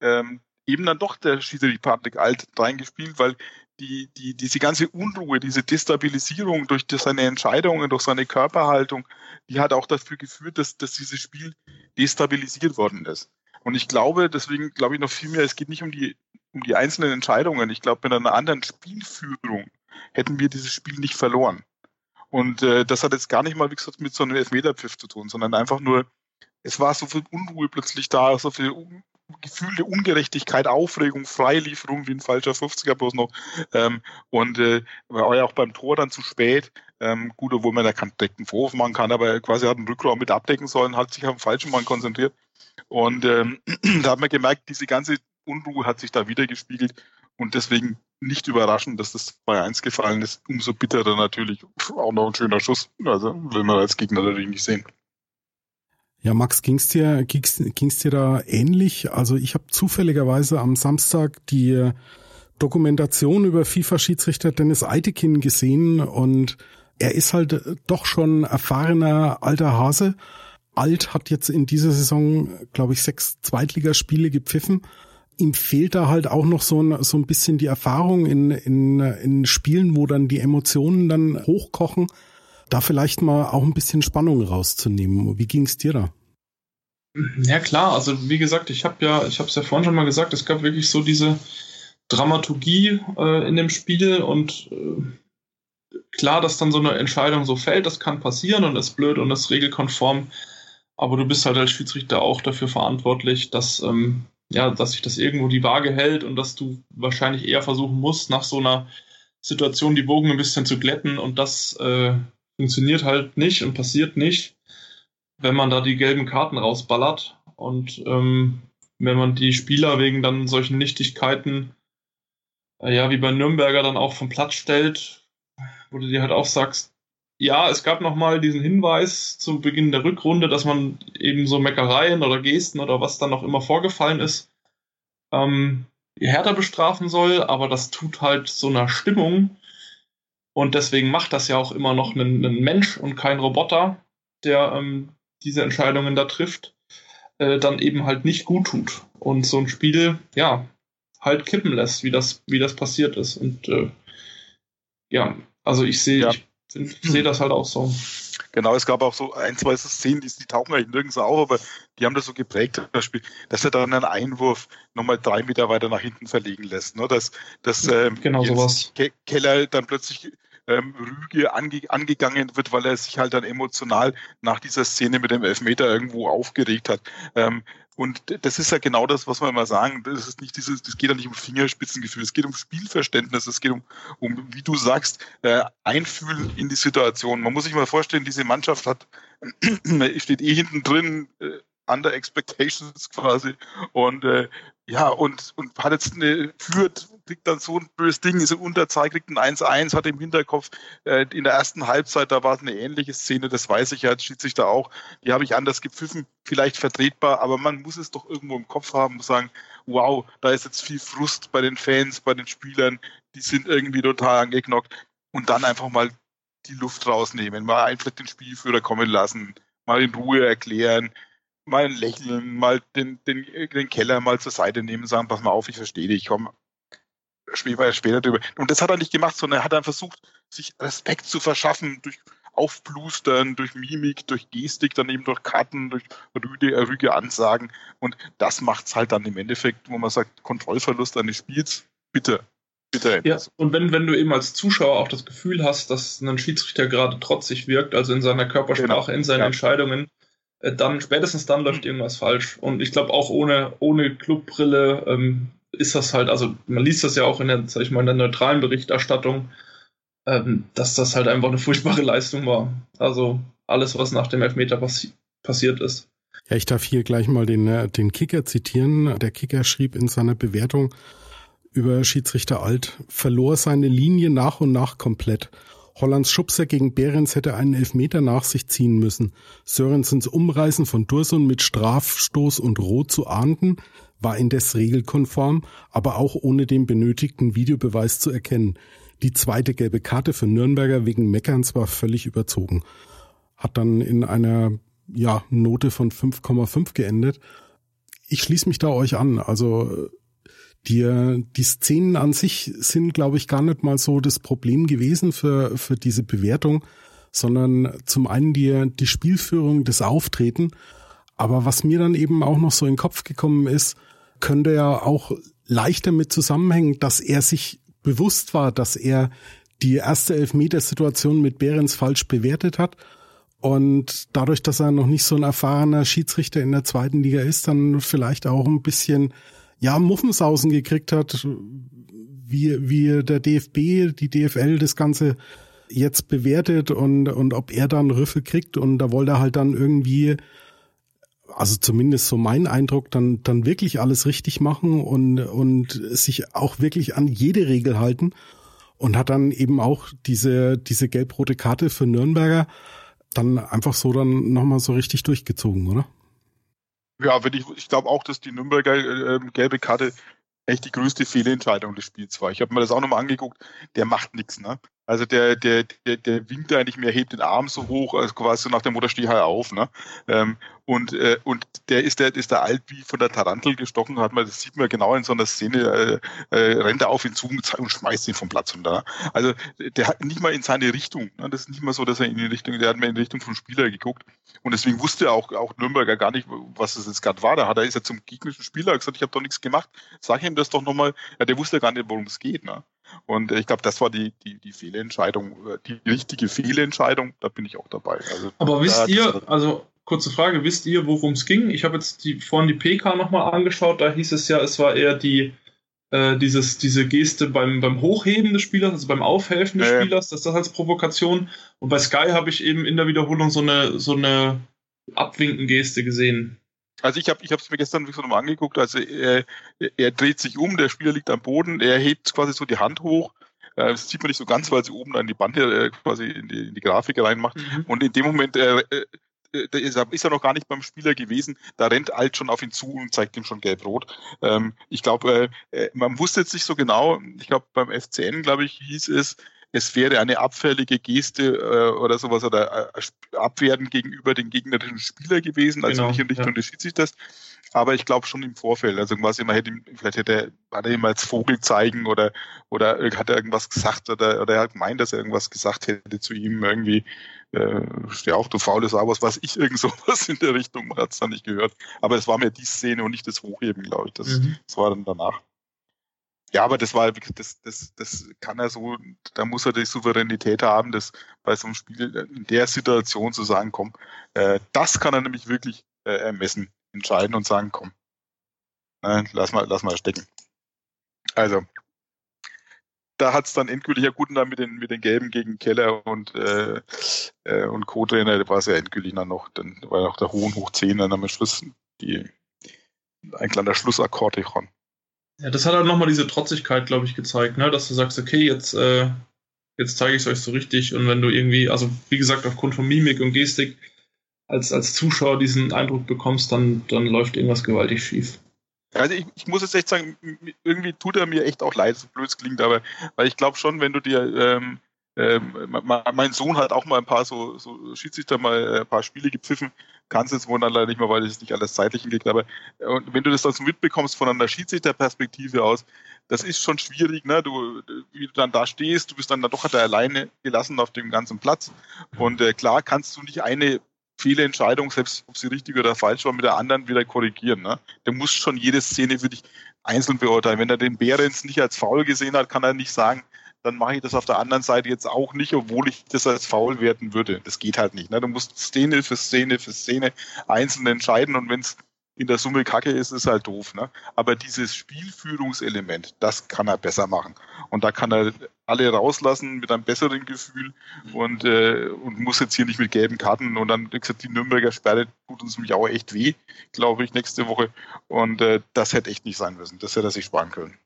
ähm, eben dann doch der Schiedsrichter Patrick Alt reingespielt, weil die, die, diese ganze Unruhe, diese Destabilisierung durch seine Entscheidungen, durch seine Körperhaltung, die hat auch dafür geführt, dass, dass dieses Spiel destabilisiert worden ist. Und ich glaube, deswegen glaube ich noch viel mehr, es geht nicht um die, um die einzelnen Entscheidungen. Ich glaube, mit einer anderen Spielführung hätten wir dieses Spiel nicht verloren. Und äh, das hat jetzt gar nicht mal, wie gesagt, mit so einem Elfmeterpfiff zu tun, sondern einfach nur, es war so viel Unruhe plötzlich da, so viel gefühlte Ungerechtigkeit, Aufregung, Freilieferung wie ein falscher 50er bloß noch. Ähm, und äh, war ja auch beim Tor dann zu spät. Ähm, gut, obwohl man da keinen direkten Vorwurf machen kann, aber quasi hat einen Rückraum mit abdecken sollen, hat sich auf den falschen Mann konzentriert. Und ähm, da hat man gemerkt, diese ganze Unruhe hat sich da wieder gespiegelt und deswegen nicht überraschend, dass das 2-1 gefallen ist. Umso bitterer natürlich auch noch ein schöner Schuss. Also will man als Gegner natürlich nicht sehen. Ja, Max, ging's dir, ging's, ging's dir da ähnlich? Also ich habe zufälligerweise am Samstag die Dokumentation über FIFA-Schiedsrichter Dennis Eitekin gesehen und er ist halt doch schon erfahrener alter Hase. Alt hat jetzt in dieser Saison, glaube ich, sechs Zweitligaspiele gepfiffen. Ihm fehlt da halt auch noch so ein, so ein bisschen die Erfahrung in, in, in Spielen, wo dann die Emotionen dann hochkochen da vielleicht mal auch ein bisschen Spannung rauszunehmen. Wie ging es dir da? Ja klar, also wie gesagt, ich habe ja, ich habe es ja vorhin schon mal gesagt, es gab wirklich so diese Dramaturgie äh, in dem Spiel und äh, klar, dass dann so eine Entscheidung so fällt, das kann passieren und ist blöd und ist regelkonform, aber du bist halt als Schiedsrichter auch dafür verantwortlich, dass ähm, ja, dass sich das irgendwo die Waage hält und dass du wahrscheinlich eher versuchen musst, nach so einer Situation die Bogen ein bisschen zu glätten und das äh, funktioniert halt nicht und passiert nicht, wenn man da die gelben Karten rausballert. Und ähm, wenn man die Spieler wegen dann solchen Nichtigkeiten, äh, ja, wie bei Nürnberger dann auch vom Platz stellt, wo du dir halt auch sagst, ja, es gab nochmal diesen Hinweis zu Beginn der Rückrunde, dass man eben so Meckereien oder Gesten oder was dann noch immer vorgefallen ist, ähm, härter bestrafen soll, aber das tut halt so einer Stimmung und deswegen macht das ja auch immer noch ein, ein Mensch und kein Roboter, der ähm, diese Entscheidungen da trifft, äh, dann eben halt nicht gut tut. Und so ein Spiel, ja, halt kippen lässt, wie das, wie das passiert ist. Und äh, ja, also ich sehe, ja. ich, ich sehe das halt auch so. Genau, es gab auch so ein, zwei Szenen, die, die tauchen eigentlich nirgends auf, aber die haben das so geprägt, das Spiel, dass er dann einen Einwurf nochmal drei Meter weiter nach hinten verlegen lässt. Ne? Dass, dass ähm, genau sowas. Keller dann plötzlich ähm, Rüge ange angegangen wird, weil er sich halt dann emotional nach dieser Szene mit dem Elfmeter irgendwo aufgeregt hat. Ähm, und das ist ja genau das, was wir immer sagen. Das ist nicht dieses, das geht ja nicht um Fingerspitzengefühl, es geht um Spielverständnis, es geht um, um wie du sagst, äh, Einfühlen in die Situation. Man muss sich mal vorstellen, diese Mannschaft hat, steht eh hinten drin, äh, under expectations quasi und äh, ja und und hat jetzt eine führt kriegt dann so ein böses Ding, ist im Unterzahl, kriegt ein 1-1, hat im Hinterkopf, äh, in der ersten Halbzeit, da war es eine ähnliche Szene, das weiß ich ja, als Schiedsrichter auch, die habe ich anders gepfiffen, vielleicht vertretbar, aber man muss es doch irgendwo im Kopf haben und sagen, wow, da ist jetzt viel Frust bei den Fans, bei den Spielern, die sind irgendwie total angeknockt und dann einfach mal die Luft rausnehmen, mal einfach den Spielführer kommen lassen, mal in Ruhe erklären, mal lächeln, mal den, den, den Keller mal zur Seite nehmen, sagen, pass mal auf, ich verstehe dich, komm, später, später drüber. Und das hat er nicht gemacht, sondern er hat dann versucht, sich Respekt zu verschaffen durch Aufblustern, durch Mimik, durch Gestik, dann eben durch Karten, durch rüde, rüge Ansagen. Und das macht's halt dann im Endeffekt, wo man sagt, Kontrollverlust eines Spiels, bitte, bitte. Ja, und wenn, wenn du eben als Zuschauer auch das Gefühl hast, dass ein Schiedsrichter gerade trotzig wirkt, also in seiner Körpersprache, genau. in seinen ja. Entscheidungen, dann spätestens dann läuft irgendwas falsch. Und ich glaube auch ohne, ohne Clubbrille ähm, ist das halt, also man liest das ja auch in der, sag ich mal, in der neutralen Berichterstattung, ähm, dass das halt einfach eine furchtbare Leistung war. Also alles, was nach dem Elfmeter passi passiert ist. Ja, ich darf hier gleich mal den, äh, den Kicker zitieren. Der Kicker schrieb in seiner Bewertung über Schiedsrichter Alt, verlor seine Linie nach und nach komplett. Hollands Schubser gegen Behrens hätte einen Elfmeter nach sich ziehen müssen. Sörensens Umreißen von Dursun mit Strafstoß und Rot zu ahnden, war indes regelkonform, aber auch ohne den benötigten Videobeweis zu erkennen. Die zweite gelbe Karte für Nürnberger wegen Meckerns war völlig überzogen. Hat dann in einer ja, Note von 5,5 geendet. Ich schließe mich da euch an. Also die, die Szenen an sich sind, glaube ich, gar nicht mal so das Problem gewesen für, für diese Bewertung, sondern zum einen die, die Spielführung, das Auftreten. Aber was mir dann eben auch noch so in den Kopf gekommen ist, könnte ja auch leicht damit zusammenhängen, dass er sich bewusst war, dass er die erste Elfmetersituation mit Behrens falsch bewertet hat. Und dadurch, dass er noch nicht so ein erfahrener Schiedsrichter in der zweiten Liga ist, dann vielleicht auch ein bisschen ja, Muffensausen gekriegt hat, wie, wie der DFB, die DFL das Ganze jetzt bewertet und, und ob er dann Rüffel kriegt und da wollte er halt dann irgendwie, also zumindest so mein Eindruck, dann, dann wirklich alles richtig machen und, und sich auch wirklich an jede Regel halten und hat dann eben auch diese, diese gelb-rote Karte für Nürnberger dann einfach so dann nochmal so richtig durchgezogen, oder? Ja, wenn ich, ich glaube auch, dass die Nürnberger äh, gelbe Karte echt die größte Fehlentscheidung des Spiels war. Ich habe mir das auch nochmal angeguckt. Der macht nichts, ne? Also der, der, der, der winkt eigentlich mehr, hebt den Arm so hoch, also quasi so nach dem Mutter steh halt auf, ne? Ähm, und, äh, und der ist der, ist der alt wie von der Tarantel gestochen, hat man, das sieht man genau in so einer Szene, äh, äh, rennt er auf ihn zu und schmeißt ihn vom Platz runter. Also der hat nicht mal in seine Richtung, ne? das ist nicht mal so, dass er in die Richtung, der hat mehr in die Richtung vom Spieler geguckt. Und deswegen wusste er auch, auch Nürnberger gar nicht, was es jetzt gerade war. Da hat er ist er zum gegnerischen Spieler gesagt, ich habe doch nichts gemacht, sag ihm das doch nochmal. Ja, der wusste gar nicht, worum es geht. Ne? Und äh, ich glaube, das war die, die, die Fehlentscheidung, äh, die richtige Fehlentscheidung, da bin ich auch dabei. Also, Aber wisst ihr, also kurze Frage, wisst ihr, worum es ging? Ich habe jetzt die, vorhin die PK nochmal angeschaut, da hieß es ja, es war eher die, äh, dieses, diese Geste beim, beim Hochheben des Spielers, also beim Aufhelfen des äh. Spielers, das ist das als Provokation. Und bei Sky habe ich eben in der Wiederholung so eine, so eine Abwinken-Geste gesehen. Also ich habe ich es mir gestern so nochmal angeguckt. Also er, er dreht sich um, der Spieler liegt am Boden, er hebt quasi so die Hand hoch. Äh, das sieht man nicht so ganz, weil sie oben an die Bande äh, quasi in die, in die Grafik reinmacht. Mhm. Und in dem Moment äh, äh, da ist er, noch gar nicht beim Spieler gewesen, da rennt Alt schon auf ihn zu und zeigt ihm schon gelb-rot. Ähm, ich glaube, äh, man wusste jetzt nicht so genau, ich glaube beim FCN, glaube ich, hieß es, es wäre eine abfällige Geste äh, oder sowas oder äh, Abwerten gegenüber den gegnerischen Spieler gewesen, also genau, nicht in Richtung ja. des Schiedsrichters. Aber ich glaube schon im Vorfeld. Also quasi man hätte ihm, vielleicht hätte er, hat er ihm als Vogel zeigen oder oder hat er irgendwas gesagt oder, oder er hat gemeint, dass er irgendwas gesagt hätte zu ihm irgendwie. Äh, steh auf, du faules Sau, was weiß ich, irgend sowas in der Richtung, man hat es dann nicht gehört. Aber es war mir die Szene und nicht das Hochheben, glaube ich. Das, mhm. das war dann danach. Ja, aber das war, das, das, das kann er so, da muss er die Souveränität haben, das bei so einem Spiel in der Situation zu sagen, komm, äh, das kann er nämlich wirklich äh, ermessen, entscheiden und sagen, komm, äh, lass mal, lass mal stecken. Also, da hat's dann endgültig ja gut dann mit den mit den Gelben gegen Keller und äh, äh, und Co-Trainer, da war es ja endgültig dann noch, dann war noch der hohen hoch 10 dann am Schluss die ein kleiner Schlussakkord schon. Ja, das hat halt nochmal diese Trotzigkeit, glaube ich, gezeigt, ne? dass du sagst, okay, jetzt, äh, jetzt zeige ich es euch so richtig und wenn du irgendwie, also wie gesagt, aufgrund von Mimik und Gestik als, als Zuschauer diesen Eindruck bekommst, dann, dann läuft irgendwas gewaltig schief. Also ich, ich muss jetzt echt sagen, irgendwie tut er mir echt auch leid, so blöd es klingt, aber weil ich glaube schon, wenn du dir ähm, ähm, mein Sohn hat auch mal ein paar so, so Schiedsrichter mal äh, ein paar Spiele gepfiffen, kann es jetzt wohl leider nicht mehr, weil es nicht alles zeitlich hinkriegt, aber äh, und wenn du das dann so mitbekommst von einer Schiedsrichterperspektive aus, das ist schon schwierig, ne? Du, wie du dann da stehst, du bist dann, doch da alleine gelassen auf dem ganzen Platz und äh, klar kannst du nicht eine Fehlentscheidung, selbst ob sie richtig oder falsch war, mit der anderen wieder korrigieren. Ne? Der muss schon jede Szene für dich einzeln beurteilen. Wenn er den Behrens nicht als faul gesehen hat, kann er nicht sagen, dann mache ich das auf der anderen Seite jetzt auch nicht, obwohl ich das als faul werten würde. Das geht halt nicht. Ne? Du musst Szene für Szene für Szene einzeln entscheiden und wenn es in der Summe kacke ist, ist halt doof. Ne? Aber dieses Spielführungselement, das kann er besser machen. Und da kann er alle rauslassen mit einem besseren Gefühl und, äh, und muss jetzt hier nicht mit gelben Karten. Und dann, wie gesagt, die Nürnberger Sperre tut uns nämlich auch echt weh, glaube ich, nächste Woche. Und äh, das hätte echt nicht sein müssen. Das hätte er sich sparen können.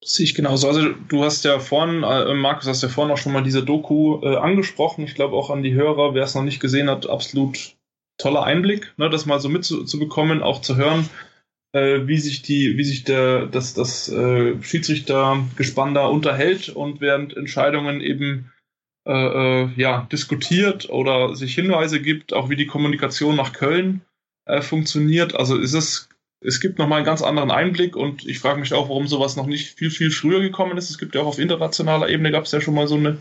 Das sehe ich genauso. Also du hast ja vorhin, äh, Markus, hast ja vorhin auch schon mal diese Doku äh, angesprochen. Ich glaube auch an die Hörer, wer es noch nicht gesehen hat, absolut toller Einblick, ne, das mal so mitzubekommen, auch zu hören, äh, wie sich die, wie sich der, das, das äh, Schiedsrichtergespann da unterhält und während Entscheidungen eben äh, äh, ja, diskutiert oder sich Hinweise gibt, auch wie die Kommunikation nach Köln äh, funktioniert. Also ist es, es gibt nochmal einen ganz anderen Einblick und ich frage mich auch, warum sowas noch nicht viel, viel früher gekommen ist. Es gibt ja auch auf internationaler Ebene gab es ja schon mal so eine,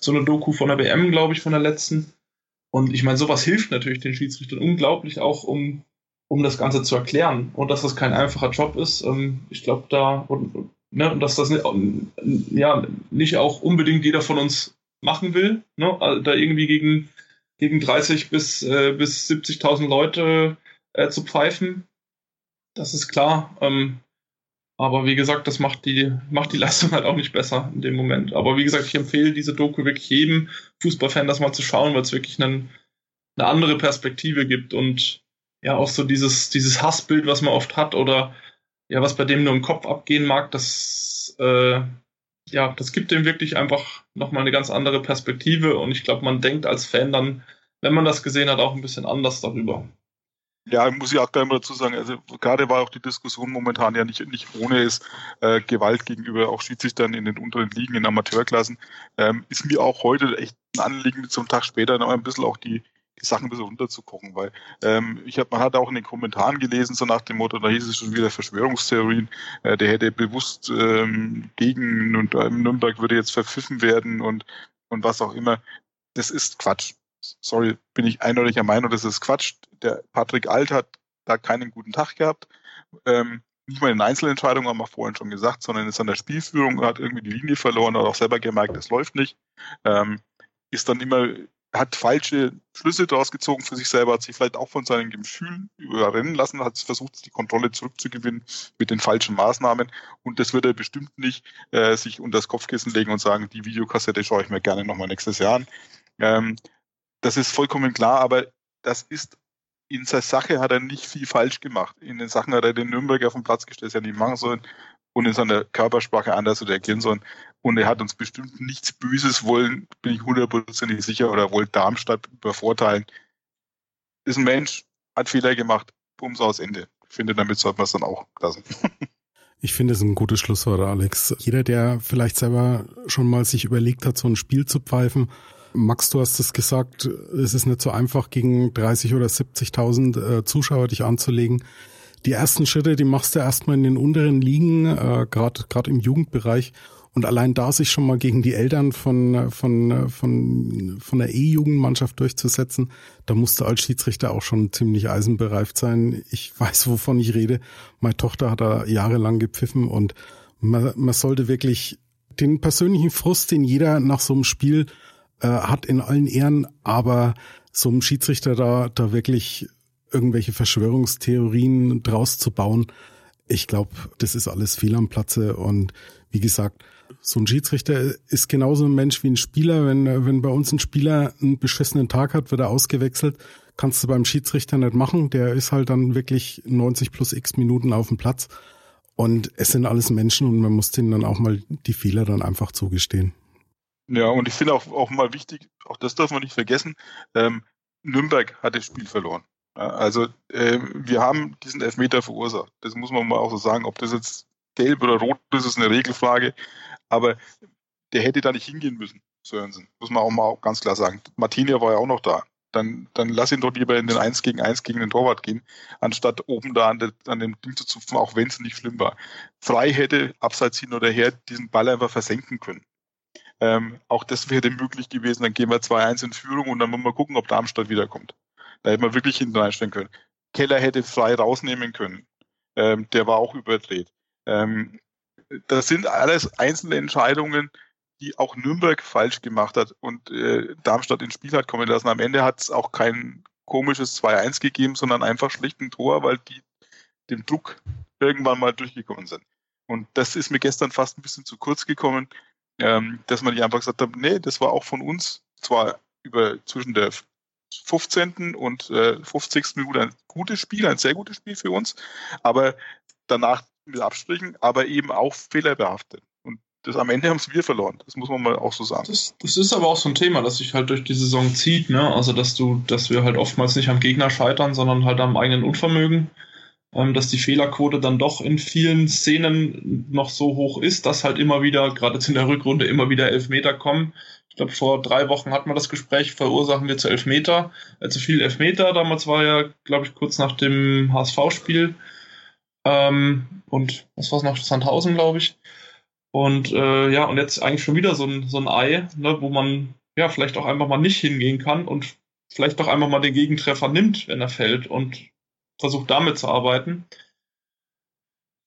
so eine Doku von der WM, glaube ich, von der letzten und ich meine, sowas hilft natürlich den Schiedsrichtern unglaublich auch, um, um das Ganze zu erklären. Und dass das kein einfacher Job ist. Ähm, ich glaube da, und, ne, und dass das nicht, ja, nicht auch unbedingt jeder von uns machen will, ne, also da irgendwie gegen, gegen 30 bis, äh, bis 70.000 Leute äh, zu pfeifen. Das ist klar. Ähm, aber wie gesagt, das macht die, macht die Leistung halt auch nicht besser in dem Moment. Aber wie gesagt, ich empfehle diese Doku wirklich jedem Fußballfan, das mal zu schauen, weil es wirklich einen, eine andere Perspektive gibt und ja auch so dieses, dieses Hassbild, was man oft hat oder ja, was bei dem nur im Kopf abgehen mag, das, äh, ja, das gibt dem wirklich einfach nochmal eine ganz andere Perspektive und ich glaube, man denkt als Fan dann, wenn man das gesehen hat, auch ein bisschen anders darüber. Ja, muss ich auch gleich mal dazu sagen, also gerade war auch die Diskussion momentan ja nicht, nicht ohne ist, äh, Gewalt gegenüber auch Schiedsrichtern in den unteren Ligen, in Amateurklassen, ähm, ist mir auch heute echt ein Anliegen, einem Tag später noch ein bisschen auch die, die Sachen ein bisschen runterzugucken, weil ähm, ich hab, man hat auch in den Kommentaren gelesen, so nach dem Motto, da hieß es schon wieder Verschwörungstheorien, äh, der hätte bewusst ähm, gegen und Nürnberg würde jetzt verpfiffen werden und, und was auch immer. Das ist Quatsch sorry, bin ich eindeutiger Meinung, das ist Quatsch. Der Patrick Alt hat da keinen guten Tag gehabt. Ähm, nicht mal in Einzelentscheidungen, haben wir vorhin schon gesagt, sondern ist an der Spielführung, hat irgendwie die Linie verloren, hat auch selber gemerkt, das läuft nicht. Ähm, ist dann immer, hat falsche Schlüsse daraus gezogen für sich selber, hat sich vielleicht auch von seinen Gefühlen überrennen lassen, hat versucht, die Kontrolle zurückzugewinnen mit den falschen Maßnahmen. Und das wird er bestimmt nicht äh, sich unter das Kopfkissen legen und sagen, die Videokassette schaue ich mir gerne nochmal nächstes Jahr an. Ähm, das ist vollkommen klar, aber das ist in seiner Sache hat er nicht viel falsch gemacht. In den Sachen hat er den Nürnberger vom Platz gestellt, ja nicht machen sollen und in seiner Körpersprache anders reagieren sollen. Und er hat uns bestimmt nichts Böses wollen, bin ich hundertprozentig sicher, oder wollte Darmstadt übervorteilen. Ist ein Mensch, hat Fehler gemacht, Bums aus Ende. Ich finde, damit sollte man es dann auch lassen. Ich finde es ein gutes Schlusswort, Alex. Jeder, der vielleicht selber schon mal sich überlegt hat, so ein Spiel zu pfeifen, Max, du hast es gesagt, es ist nicht so einfach, gegen 30 oder 70.000 äh, Zuschauer dich anzulegen. Die ersten Schritte, die machst du erstmal in den unteren Ligen, äh, gerade im Jugendbereich. Und allein da sich schon mal gegen die Eltern von, von, von, von der E-Jugendmannschaft durchzusetzen, da musste als Schiedsrichter auch schon ziemlich eisenbereift sein. Ich weiß, wovon ich rede. Meine Tochter hat da jahrelang gepfiffen und man, man sollte wirklich den persönlichen Frust, den jeder nach so einem Spiel äh, hat in allen Ehren, aber so einem Schiedsrichter da, da wirklich irgendwelche Verschwörungstheorien draus zu bauen, ich glaube, das ist alles fehl am Platze und wie gesagt, so ein Schiedsrichter ist genauso ein Mensch wie ein Spieler. Wenn, wenn bei uns ein Spieler einen beschissenen Tag hat, wird er ausgewechselt. Kannst du beim Schiedsrichter nicht machen. Der ist halt dann wirklich 90 plus x Minuten auf dem Platz. Und es sind alles Menschen und man muss denen dann auch mal die Fehler dann einfach zugestehen. Ja, und ich finde auch, auch mal wichtig, auch das darf man nicht vergessen, ähm, Nürnberg hat das Spiel verloren. Also äh, wir haben diesen Elfmeter verursacht. Das muss man mal auch so sagen. Ob das jetzt gelb oder rot ist, ist eine Regelfrage. Aber der hätte da nicht hingehen müssen, Sörensen. Muss man auch mal ganz klar sagen. Martinia war ja auch noch da. Dann, dann lass ihn doch lieber in den 1 gegen 1 gegen den Torwart gehen, anstatt oben da an, der, an dem Ding zu zupfen, auch wenn es nicht schlimm war. Frei hätte, abseits hin oder her, diesen Ball einfach versenken können. Ähm, auch das wäre möglich gewesen. Dann gehen wir 2-1 in Führung und dann wollen wir gucken, ob Darmstadt wiederkommt. Da hätte man wirklich hinten reinstellen können. Keller hätte frei rausnehmen können. Ähm, der war auch überdreht. Ähm, das sind alles einzelne Entscheidungen, die auch Nürnberg falsch gemacht hat und äh, Darmstadt ins Spiel hat kommen lassen. Am Ende hat es auch kein komisches 2-1 gegeben, sondern einfach schlicht ein Tor, weil die dem Druck irgendwann mal durchgekommen sind. Und das ist mir gestern fast ein bisschen zu kurz gekommen, ähm, dass man die einfach gesagt hat, nee, das war auch von uns zwar über zwischen der 15. und äh, 50. Minute ein gutes Spiel, ein sehr gutes Spiel für uns, aber danach mit Abstrichen, aber eben auch fehlerbehaftet. Und das am Ende haben es wir verloren. Das muss man mal auch so sagen. Das, das ist aber auch so ein Thema, das sich halt durch die Saison zieht, ne? Also dass du, dass wir halt oftmals nicht am Gegner scheitern, sondern halt am eigenen Unvermögen. Ähm, dass die Fehlerquote dann doch in vielen Szenen noch so hoch ist, dass halt immer wieder, gerade in der Rückrunde, immer wieder Elfmeter kommen. Ich glaube, vor drei Wochen hatten wir das Gespräch, verursachen wir zu Elfmeter, äh, zu viel Elfmeter. Damals war ja, glaube ich, kurz nach dem HSV-Spiel. Ähm, und was war es noch? Sandhausen, glaube ich. Und äh, ja, und jetzt eigentlich schon wieder so ein, so ein Ei, ne, wo man ja vielleicht auch einfach mal nicht hingehen kann und vielleicht doch einfach mal den Gegentreffer nimmt, wenn er fällt und versucht damit zu arbeiten.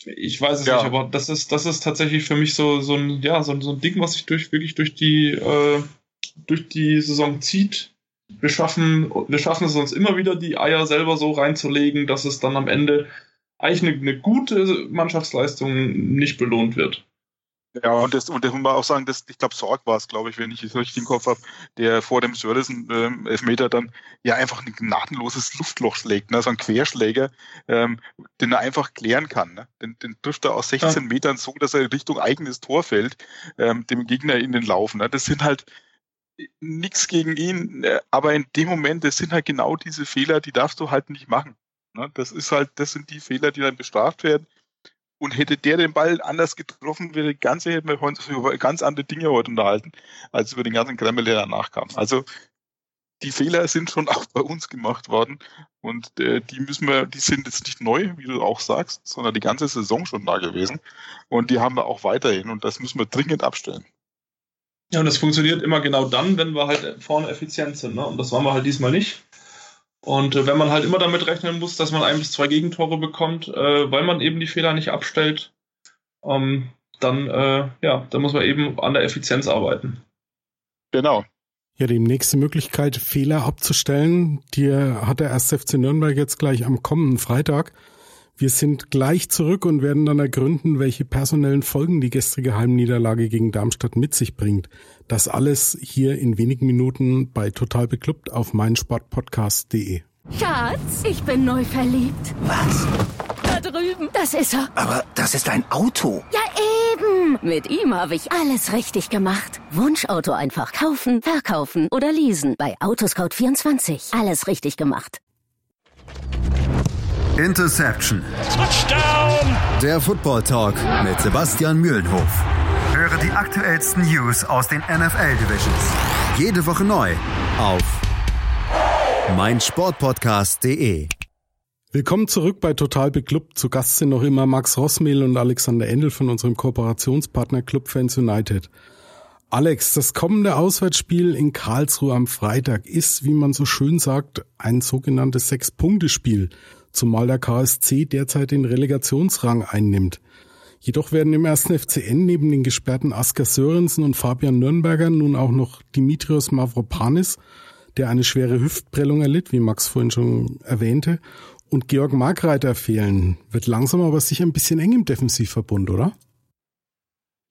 Ich weiß es ja. nicht, aber das ist, das ist tatsächlich für mich so, so ein, ja, so, so ein Ding, was sich durch, wirklich durch die, äh, durch die Saison zieht. Wir schaffen, wir schaffen es uns immer wieder, die Eier selber so reinzulegen, dass es dann am Ende eigentlich eine, eine gute Mannschaftsleistung nicht belohnt wird. Ja, und das, und das muss man auch sagen, dass, ich glaube, Sorg war es, glaube ich, wenn ich es richtig im Kopf habe, der vor dem Sörlesen ähm, Elfmeter dann ja einfach ein gnadenloses Luftloch schlägt, ne? so ein Querschläger, ähm, den er einfach klären kann. Ne? Den, den trifft er aus 16 ja. Metern so, dass er Richtung eigenes Tor fällt, ähm, dem Gegner in den Lauf. Ne? Das sind halt nichts gegen ihn, äh, aber in dem Moment, das sind halt genau diese Fehler, die darfst du halt nicht machen. Ne? Das ist halt, das sind die Fehler, die dann bestraft werden. Und hätte der den Ball anders getroffen, wäre ganze hätten wir heute über ganz andere Dinge heute unterhalten, als über den ganzen Kreml, der danach kam. Also die Fehler sind schon auch bei uns gemacht worden und äh, die müssen wir, die sind jetzt nicht neu, wie du auch sagst, sondern die ganze Saison schon da gewesen und die haben wir auch weiterhin und das müssen wir dringend abstellen. Ja, und das funktioniert immer genau dann, wenn wir halt vorne effizient sind, ne? Und das waren wir halt diesmal nicht. Und äh, wenn man halt immer damit rechnen muss, dass man ein bis zwei Gegentore bekommt, äh, weil man eben die Fehler nicht abstellt, ähm, dann, äh, ja, dann muss man eben an der Effizienz arbeiten. Genau. Ja, die nächste Möglichkeit, Fehler abzustellen, die hat der 1. FC Nürnberg jetzt gleich am kommenden Freitag. Wir sind gleich zurück und werden dann ergründen, welche personellen Folgen die gestrige Heimniederlage gegen Darmstadt mit sich bringt. Das alles hier in wenigen Minuten bei Total Beklubbt auf meinsportpodcast.de. Schatz, ich bin neu verliebt. Was? Da drüben. Das ist er. Aber das ist ein Auto. Ja, eben. Mit ihm habe ich alles richtig gemacht. Wunschauto einfach kaufen, verkaufen oder leasen. Bei Autoscout24. Alles richtig gemacht. Interception. Touchdown. Der Football Talk mit Sebastian Mühlenhof. Höre die aktuellsten News aus den NFL Divisions. Jede Woche neu auf meinsportpodcast.de. Willkommen zurück bei Total Beklubbt. Zu Gast sind noch immer Max Rossmehl und Alexander Endel von unserem Kooperationspartner Club Fans United. Alex, das kommende Auswärtsspiel in Karlsruhe am Freitag ist, wie man so schön sagt, ein sogenanntes Sechs-Punkte-Spiel zumal der KSC derzeit den Relegationsrang einnimmt. Jedoch werden im ersten FCN neben den gesperrten Asker Sörensen und Fabian Nürnberger nun auch noch Dimitrios Mavropanis, der eine schwere Hüftprellung erlitt, wie Max vorhin schon erwähnte, und Georg Markreiter fehlen. Wird langsam aber sicher ein bisschen eng im Defensivverbund, oder?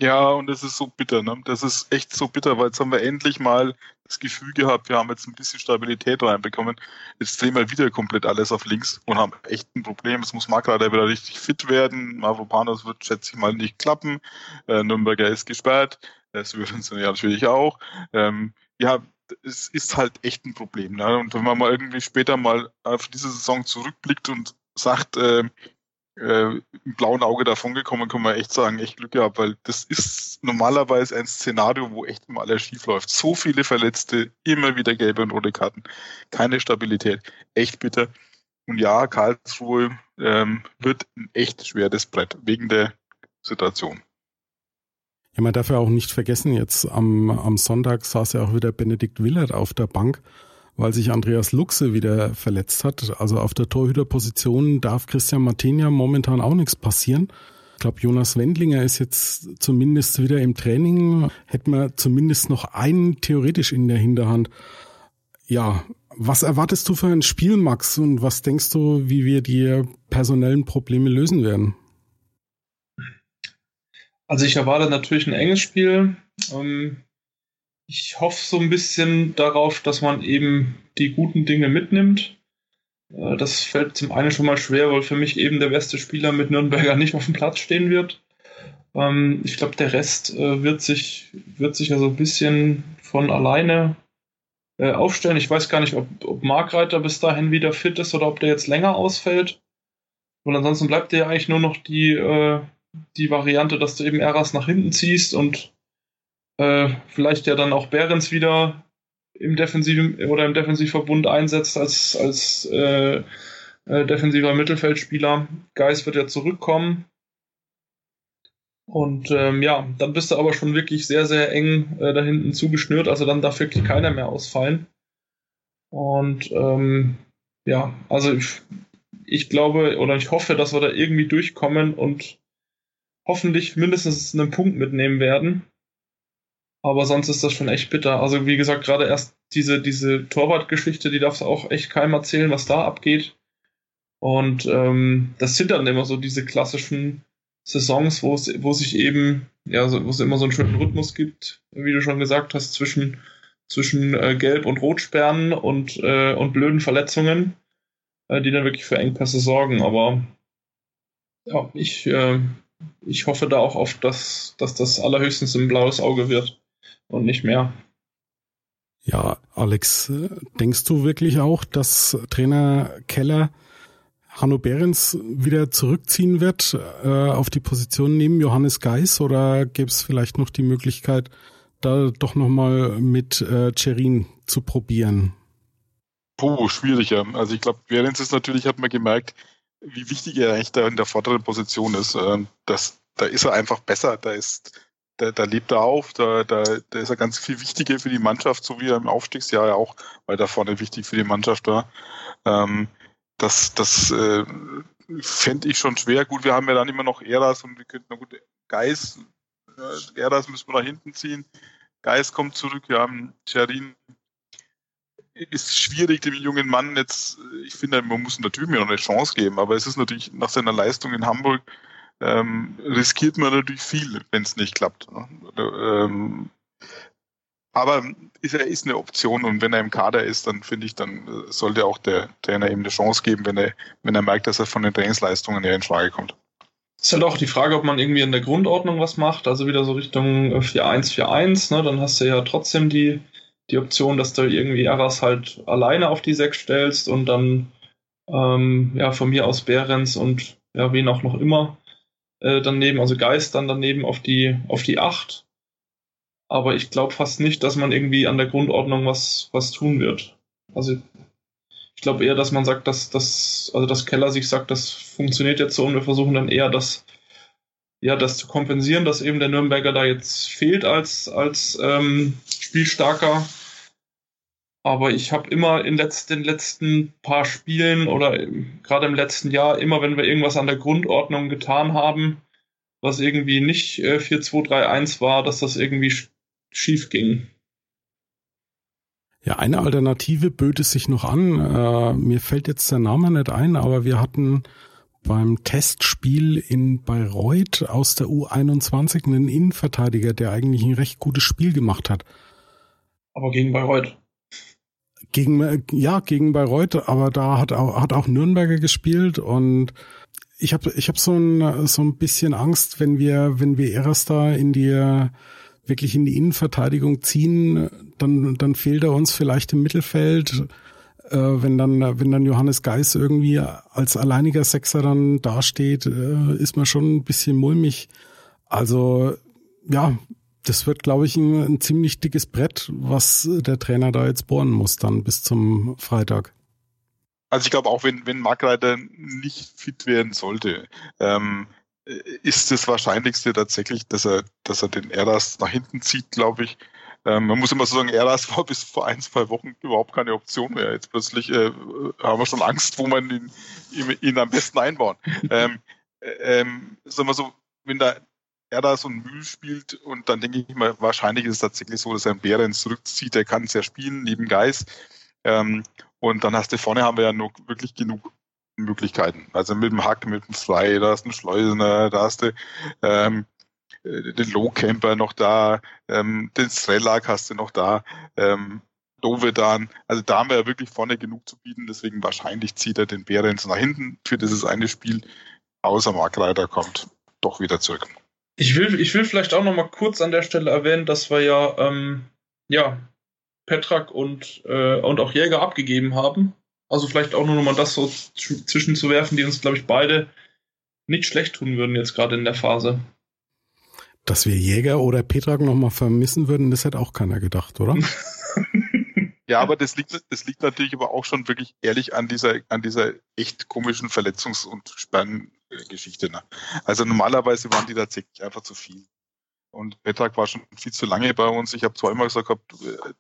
Ja, und das ist so bitter, ne? Das ist echt so bitter, weil jetzt haben wir endlich mal das Gefühl gehabt, wir haben jetzt ein bisschen Stabilität reinbekommen. Jetzt drehen wir wieder komplett alles auf links und haben echt ein Problem. Es muss Makler wieder richtig fit werden. Mavropanos wird, schätze ich mal, nicht klappen. Äh, Nürnberger ist gesperrt. Das würde uns natürlich auch. Ähm, ja, es ist halt echt ein Problem. Ne? Und wenn man mal irgendwie später mal auf diese Saison zurückblickt und sagt, äh, äh, im blauen Auge davon gekommen, kann man echt sagen, echt Glück gehabt, weil das ist normalerweise ein Szenario, wo echt mal alles schief läuft. So viele Verletzte, immer wieder gelbe und rote Karten, keine Stabilität, echt bitter. Und ja, Karlsruhe ähm, wird ein echt schweres Brett wegen der Situation. Ja, man darf ja auch nicht vergessen, jetzt am, am Sonntag saß ja auch wieder Benedikt Willert auf der Bank weil sich Andreas Luxe wieder verletzt hat. Also auf der Torhüterposition darf Christian Martin ja momentan auch nichts passieren. Ich glaube, Jonas Wendlinger ist jetzt zumindest wieder im Training. Hätten wir zumindest noch einen theoretisch in der Hinterhand. Ja, was erwartest du für ein Spiel, Max? Und was denkst du, wie wir die personellen Probleme lösen werden? Also ich erwarte natürlich ein enges Spiel. Ähm, ich hoffe so ein bisschen darauf, dass man eben die guten Dinge mitnimmt. Äh, das fällt zum einen schon mal schwer, weil für mich eben der beste Spieler mit Nürnberger nicht auf dem Platz stehen wird. Ähm, ich glaube, der Rest äh, wird sich, wird sich ja so ein bisschen von alleine äh, aufstellen. Ich weiß gar nicht, ob, ob Markreiter bis dahin wieder fit ist oder ob der jetzt länger ausfällt. Und ansonsten bleibt dir ja eigentlich nur noch die, die Variante, dass du eben Eras nach hinten ziehst und äh, vielleicht ja dann auch Behrens wieder im defensiven oder im Defensivverbund einsetzt als, als äh, äh, defensiver Mittelfeldspieler. Geis wird ja zurückkommen. Und ähm, ja, dann bist du aber schon wirklich sehr, sehr eng äh, da hinten zugeschnürt. Also dann darf wirklich keiner mehr ausfallen. Und ähm, ja, also ich, ich glaube oder ich hoffe, dass wir da irgendwie durchkommen und hoffentlich mindestens einen Punkt mitnehmen werden. Aber sonst ist das schon echt bitter. Also wie gesagt, gerade erst diese, diese Torwartgeschichte, die darfst du auch echt keinem erzählen, was da abgeht. Und ähm, das sind dann immer so diese klassischen Saisons, wo es, wo sich eben, ja, wo es immer so einen schönen Rhythmus gibt, wie du schon gesagt hast, zwischen, zwischen äh, Gelb- und Rotsperren und, äh, und blöden Verletzungen, äh, die dann wirklich für Engpässe sorgen. Aber ja, ich, äh, ich hoffe da auch auf, dass, dass das allerhöchstens ein blaues Auge wird und nicht mehr. Ja, Alex, denkst du wirklich auch, dass Trainer Keller Hanno Behrens wieder zurückziehen wird äh, auf die Position neben Johannes Geis oder gäbe es vielleicht noch die Möglichkeit, da doch nochmal mit äh, Cerin zu probieren? Puh, schwieriger. Also ich glaube, Behrens ist natürlich, hat man gemerkt, wie wichtig er eigentlich da in der vorderen Position ist. Ähm, das, da ist er einfach besser. Da ist da, da lebt er auf, da, da, da ist er ganz viel wichtiger für die Mannschaft, so wie er im Aufstiegsjahr ja auch, weil da vorne wichtig für die Mannschaft war. Ähm, das das äh, fände ich schon schwer. Gut, wir haben ja dann immer noch Eras und wir könnten, na gut, Geis, äh, Eras müssen wir nach hinten ziehen. Geis kommt zurück, wir haben Cherin. Ist schwierig, dem jungen Mann jetzt, ich finde, man muss natürlich mir noch eine Chance geben, aber es ist natürlich nach seiner Leistung in Hamburg ähm, riskiert man natürlich viel, wenn es nicht klappt. Ne? Ähm, aber ist, er ist eine Option und wenn er im Kader ist, dann finde ich, dann äh, sollte auch der Trainer ihm eine Chance geben, wenn er, wenn er merkt, dass er von den Trainingsleistungen her in Frage kommt. Ist halt auch die Frage, ob man irgendwie in der Grundordnung was macht, also wieder so Richtung 4-1-4-1, ne? dann hast du ja trotzdem die, die Option, dass du irgendwie Aras halt alleine auf die 6 stellst und dann ähm, ja von mir aus Behrens und ja, wen auch noch immer äh, daneben, also Geist dann daneben auf die, auf die 8. Aber ich glaube fast nicht, dass man irgendwie an der Grundordnung was, was tun wird. Also ich glaube eher, dass man sagt, dass das, also dass Keller sich sagt, das funktioniert jetzt so und wir versuchen dann eher das, ja, das zu kompensieren, dass eben der Nürnberger da jetzt fehlt als, als ähm, spielstarker aber ich habe immer in letz den letzten paar Spielen oder gerade im letzten Jahr, immer wenn wir irgendwas an der Grundordnung getan haben, was irgendwie nicht äh, 4-2-3-1 war, dass das irgendwie schief ging. Ja, eine Alternative böte sich noch an. Äh, mir fällt jetzt der Name nicht ein, aber wir hatten beim Testspiel in Bayreuth aus der U21 einen Innenverteidiger, der eigentlich ein recht gutes Spiel gemacht hat. Aber gegen Bayreuth. Gegen, ja, gegen Bayreuth, aber da hat auch, hat auch Nürnberger gespielt und ich habe ich hab so ein, so ein bisschen Angst, wenn wir, wenn wir Erasta in die, wirklich in die Innenverteidigung ziehen, dann, dann fehlt er uns vielleicht im Mittelfeld äh, wenn dann, wenn dann Johannes Geis irgendwie als alleiniger Sechser dann dasteht, äh, ist man schon ein bisschen mulmig. Also, ja, das wird, glaube ich, ein, ein, ziemlich dickes Brett, was der Trainer da jetzt bohren muss dann bis zum Freitag. Also ich glaube auch, wenn, wenn Markreiter nicht fit werden sollte, ähm, ist das Wahrscheinlichste tatsächlich, dass er, dass er den Eras nach hinten zieht, glaube ich. Ähm, man muss immer so sagen, Eras war bis vor ein, zwei Wochen überhaupt keine Option mehr. Jetzt plötzlich äh, haben wir schon Angst, wo man ihn, ihn, ihn am besten einbauen. ähm, äh, ähm, sagen wir so, wenn da er so ein Mühl spielt und dann denke ich mal, wahrscheinlich ist es tatsächlich so, dass er einen Bären zurückzieht, der kann es ja spielen, neben Geis. Ähm, und dann hast du vorne haben wir ja noch wirklich genug Möglichkeiten. Also mit dem Hack, mit dem Fly, da hast du einen Schleusener, da hast du ähm, äh, den Low-Camper noch da, ähm, den Strelak hast du noch da, ähm, Dovedan. Also da haben wir ja wirklich vorne genug zu bieten, deswegen wahrscheinlich zieht er den Behrens nach hinten für dieses eine Spiel, außer Markreiter kommt doch wieder zurück. Ich will, ich will vielleicht auch noch mal kurz an der Stelle erwähnen, dass wir ja, ähm, ja Petrak und, äh, und auch Jäger abgegeben haben. Also vielleicht auch nur noch mal das so zwischenzuwerfen, die uns, glaube ich, beide nicht schlecht tun würden jetzt gerade in der Phase. Dass wir Jäger oder Petrak nochmal vermissen würden, das hätte auch keiner gedacht, oder? ja, aber das liegt, das liegt natürlich aber auch schon wirklich ehrlich an dieser, an dieser echt komischen Verletzungs- und Sperrengeschichte. Ne? Also normalerweise waren die tatsächlich einfach zu viel. Und Petrak war schon viel zu lange bei uns. Ich habe zwar immer gesagt, gehabt, äh,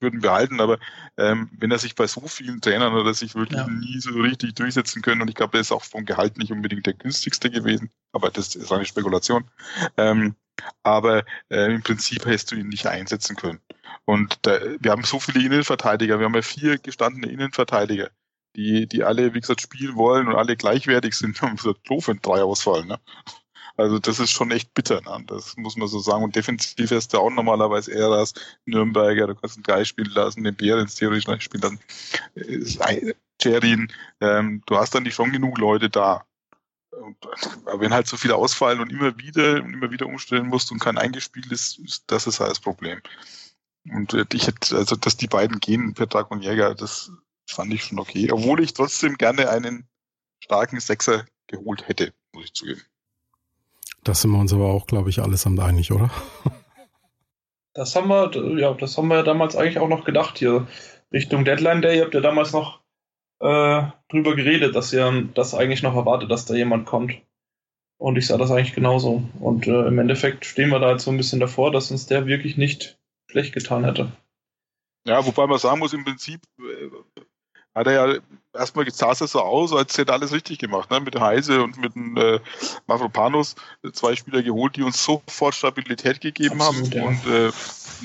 würden behalten, aber ähm, wenn er sich bei so vielen Trainern oder sich wirklich ja. nie so richtig durchsetzen können, und ich glaube, er ist auch vom Gehalt nicht unbedingt der günstigste gewesen, aber das ist eine Spekulation. Ähm, aber äh, im Prinzip hättest du ihn nicht einsetzen können. Und da, wir haben so viele Innenverteidiger, wir haben ja vier gestandene Innenverteidiger, die, die alle, wie gesagt, spielen wollen und alle gleichwertig sind. Und gesagt, doof, wenn drei ausfallen. Ne? Also das ist schon echt bitter, ne? das muss man so sagen. Und defensiv hast du auch normalerweise eher das Nürnberger, du kannst einen Guy spielen lassen, den Bär ins theoretisch noch spielen lassen. Jerin, ähm, du hast dann nicht schon genug Leute da. Und, aber wenn halt so viele ausfallen und immer wieder und immer wieder umstellen musst und kein eingespielt ist, das ist halt das Problem. Und äh, ich hätte, also dass die beiden gehen, Vertrag und Jäger, das fand ich schon okay. Obwohl ich trotzdem gerne einen starken Sechser geholt hätte, muss ich zugeben. Das sind wir uns aber auch, glaube ich, allesamt einig, oder? Das haben wir, ja, das haben wir ja damals eigentlich auch noch gedacht hier. Richtung Deadline Day habt ihr damals noch äh, drüber geredet, dass ihr das eigentlich noch erwartet, dass da jemand kommt. Und ich sah das eigentlich genauso. Und äh, im Endeffekt stehen wir da jetzt so ein bisschen davor, dass uns der wirklich nicht schlecht getan hätte. Ja, wobei man sagen muss, im Prinzip äh, hat er ja erstmal sah es so aus, als hätte alles richtig gemacht, ne? Mit Heise und mit dem äh, Mavropanos, zwei Spieler geholt, die uns sofort Stabilität gegeben Absolut, haben. Ja. Und äh,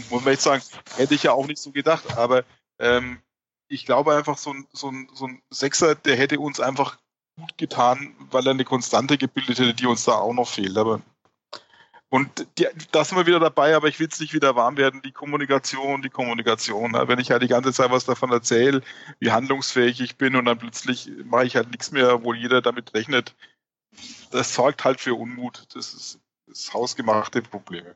muss man echt sagen, hätte ich ja auch nicht so gedacht, aber ähm, ich glaube einfach, so ein, so, ein, so ein Sechser, der hätte uns einfach gut getan, weil er eine Konstante gebildet hätte, die uns da auch noch fehlt. Aber und die, da sind wir wieder dabei, aber ich will es nicht wieder warm werden. Die Kommunikation, die Kommunikation. Wenn ich halt die ganze Zeit was davon erzähle, wie handlungsfähig ich bin und dann plötzlich mache ich halt nichts mehr, wo jeder damit rechnet, das sorgt halt für Unmut. Das ist das hausgemachte Probleme.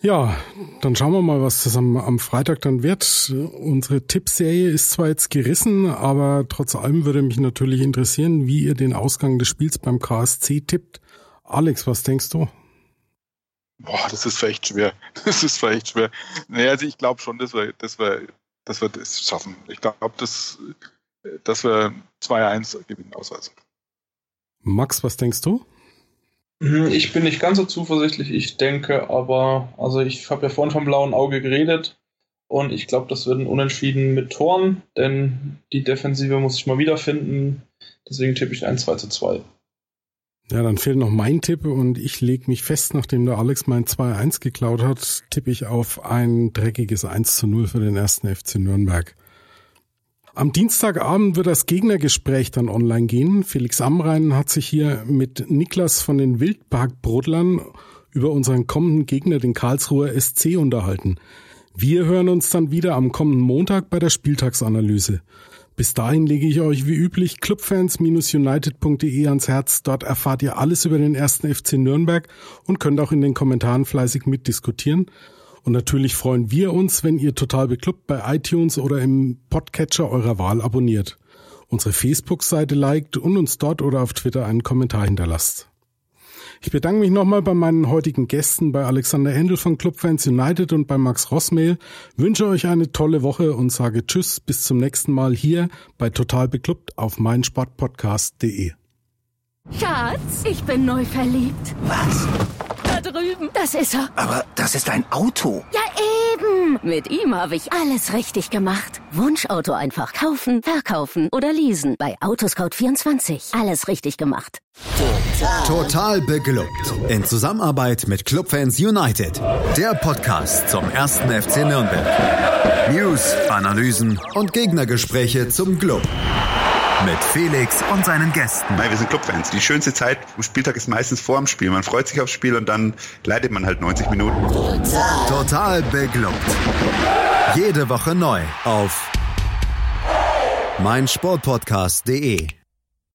Ja, dann schauen wir mal, was das am, am Freitag dann wird. Unsere Tippserie ist zwar jetzt gerissen, aber trotz allem würde mich natürlich interessieren, wie ihr den Ausgang des Spiels beim KSC tippt. Alex, was denkst du? Boah, das ist vielleicht schwer. Das ist vielleicht schwer. Nee, also ich glaube schon, dass wir, dass wir, dass wir das schaffen. Ich glaube, dass, dass wir 2-1 gewinnen ausweisen. Max, was denkst du? Hm, ich bin nicht ganz so zuversichtlich. Ich denke aber, also ich habe ja vorhin vom blauen Auge geredet und ich glaube, das wird ein Unentschieden mit Toren, denn die Defensive muss ich mal wiederfinden. Deswegen tippe ich ein 2 zu 2. Ja, dann fehlt noch mein Tipp und ich lege mich fest, nachdem der Alex mein 2-1 geklaut hat, tippe ich auf ein dreckiges 1 zu 0 für den ersten FC Nürnberg. Am Dienstagabend wird das Gegnergespräch dann online gehen. Felix Amrein hat sich hier mit Niklas von den Wildparkbrodlern über unseren kommenden Gegner, den Karlsruher SC, unterhalten. Wir hören uns dann wieder am kommenden Montag bei der Spieltagsanalyse. Bis dahin lege ich euch wie üblich clubfans-united.de ans Herz. Dort erfahrt ihr alles über den ersten FC Nürnberg und könnt auch in den Kommentaren fleißig mitdiskutieren. Und natürlich freuen wir uns, wenn ihr total beklubbt bei iTunes oder im Podcatcher eurer Wahl abonniert, unsere Facebook-Seite liked und uns dort oder auf Twitter einen Kommentar hinterlasst. Ich bedanke mich nochmal bei meinen heutigen Gästen, bei Alexander Händel von Clubfans United und bei Max Rossmehl, wünsche euch eine tolle Woche und sage Tschüss, bis zum nächsten Mal hier bei Total Beklubbt auf meinsportpodcast.de. Schatz, ich bin neu verliebt. Was? Drüben. Das ist er. Aber das ist ein Auto. Ja, eben. Mit ihm habe ich alles richtig gemacht. Wunschauto einfach kaufen, verkaufen oder leasen. Bei Autoscout24. Alles richtig gemacht. Total beglückt. In Zusammenarbeit mit Clubfans United. Der Podcast zum ersten FC Nürnberg. News, Analysen und Gegnergespräche zum Club. Mit Felix und seinen Gästen. Nein, wir sind Clubfans. Die schönste Zeit am Spieltag ist meistens vor dem Spiel. Man freut sich aufs Spiel und dann leidet man halt 90 Minuten. Total beglückt. Jede Woche neu auf meinsportpodcast.de.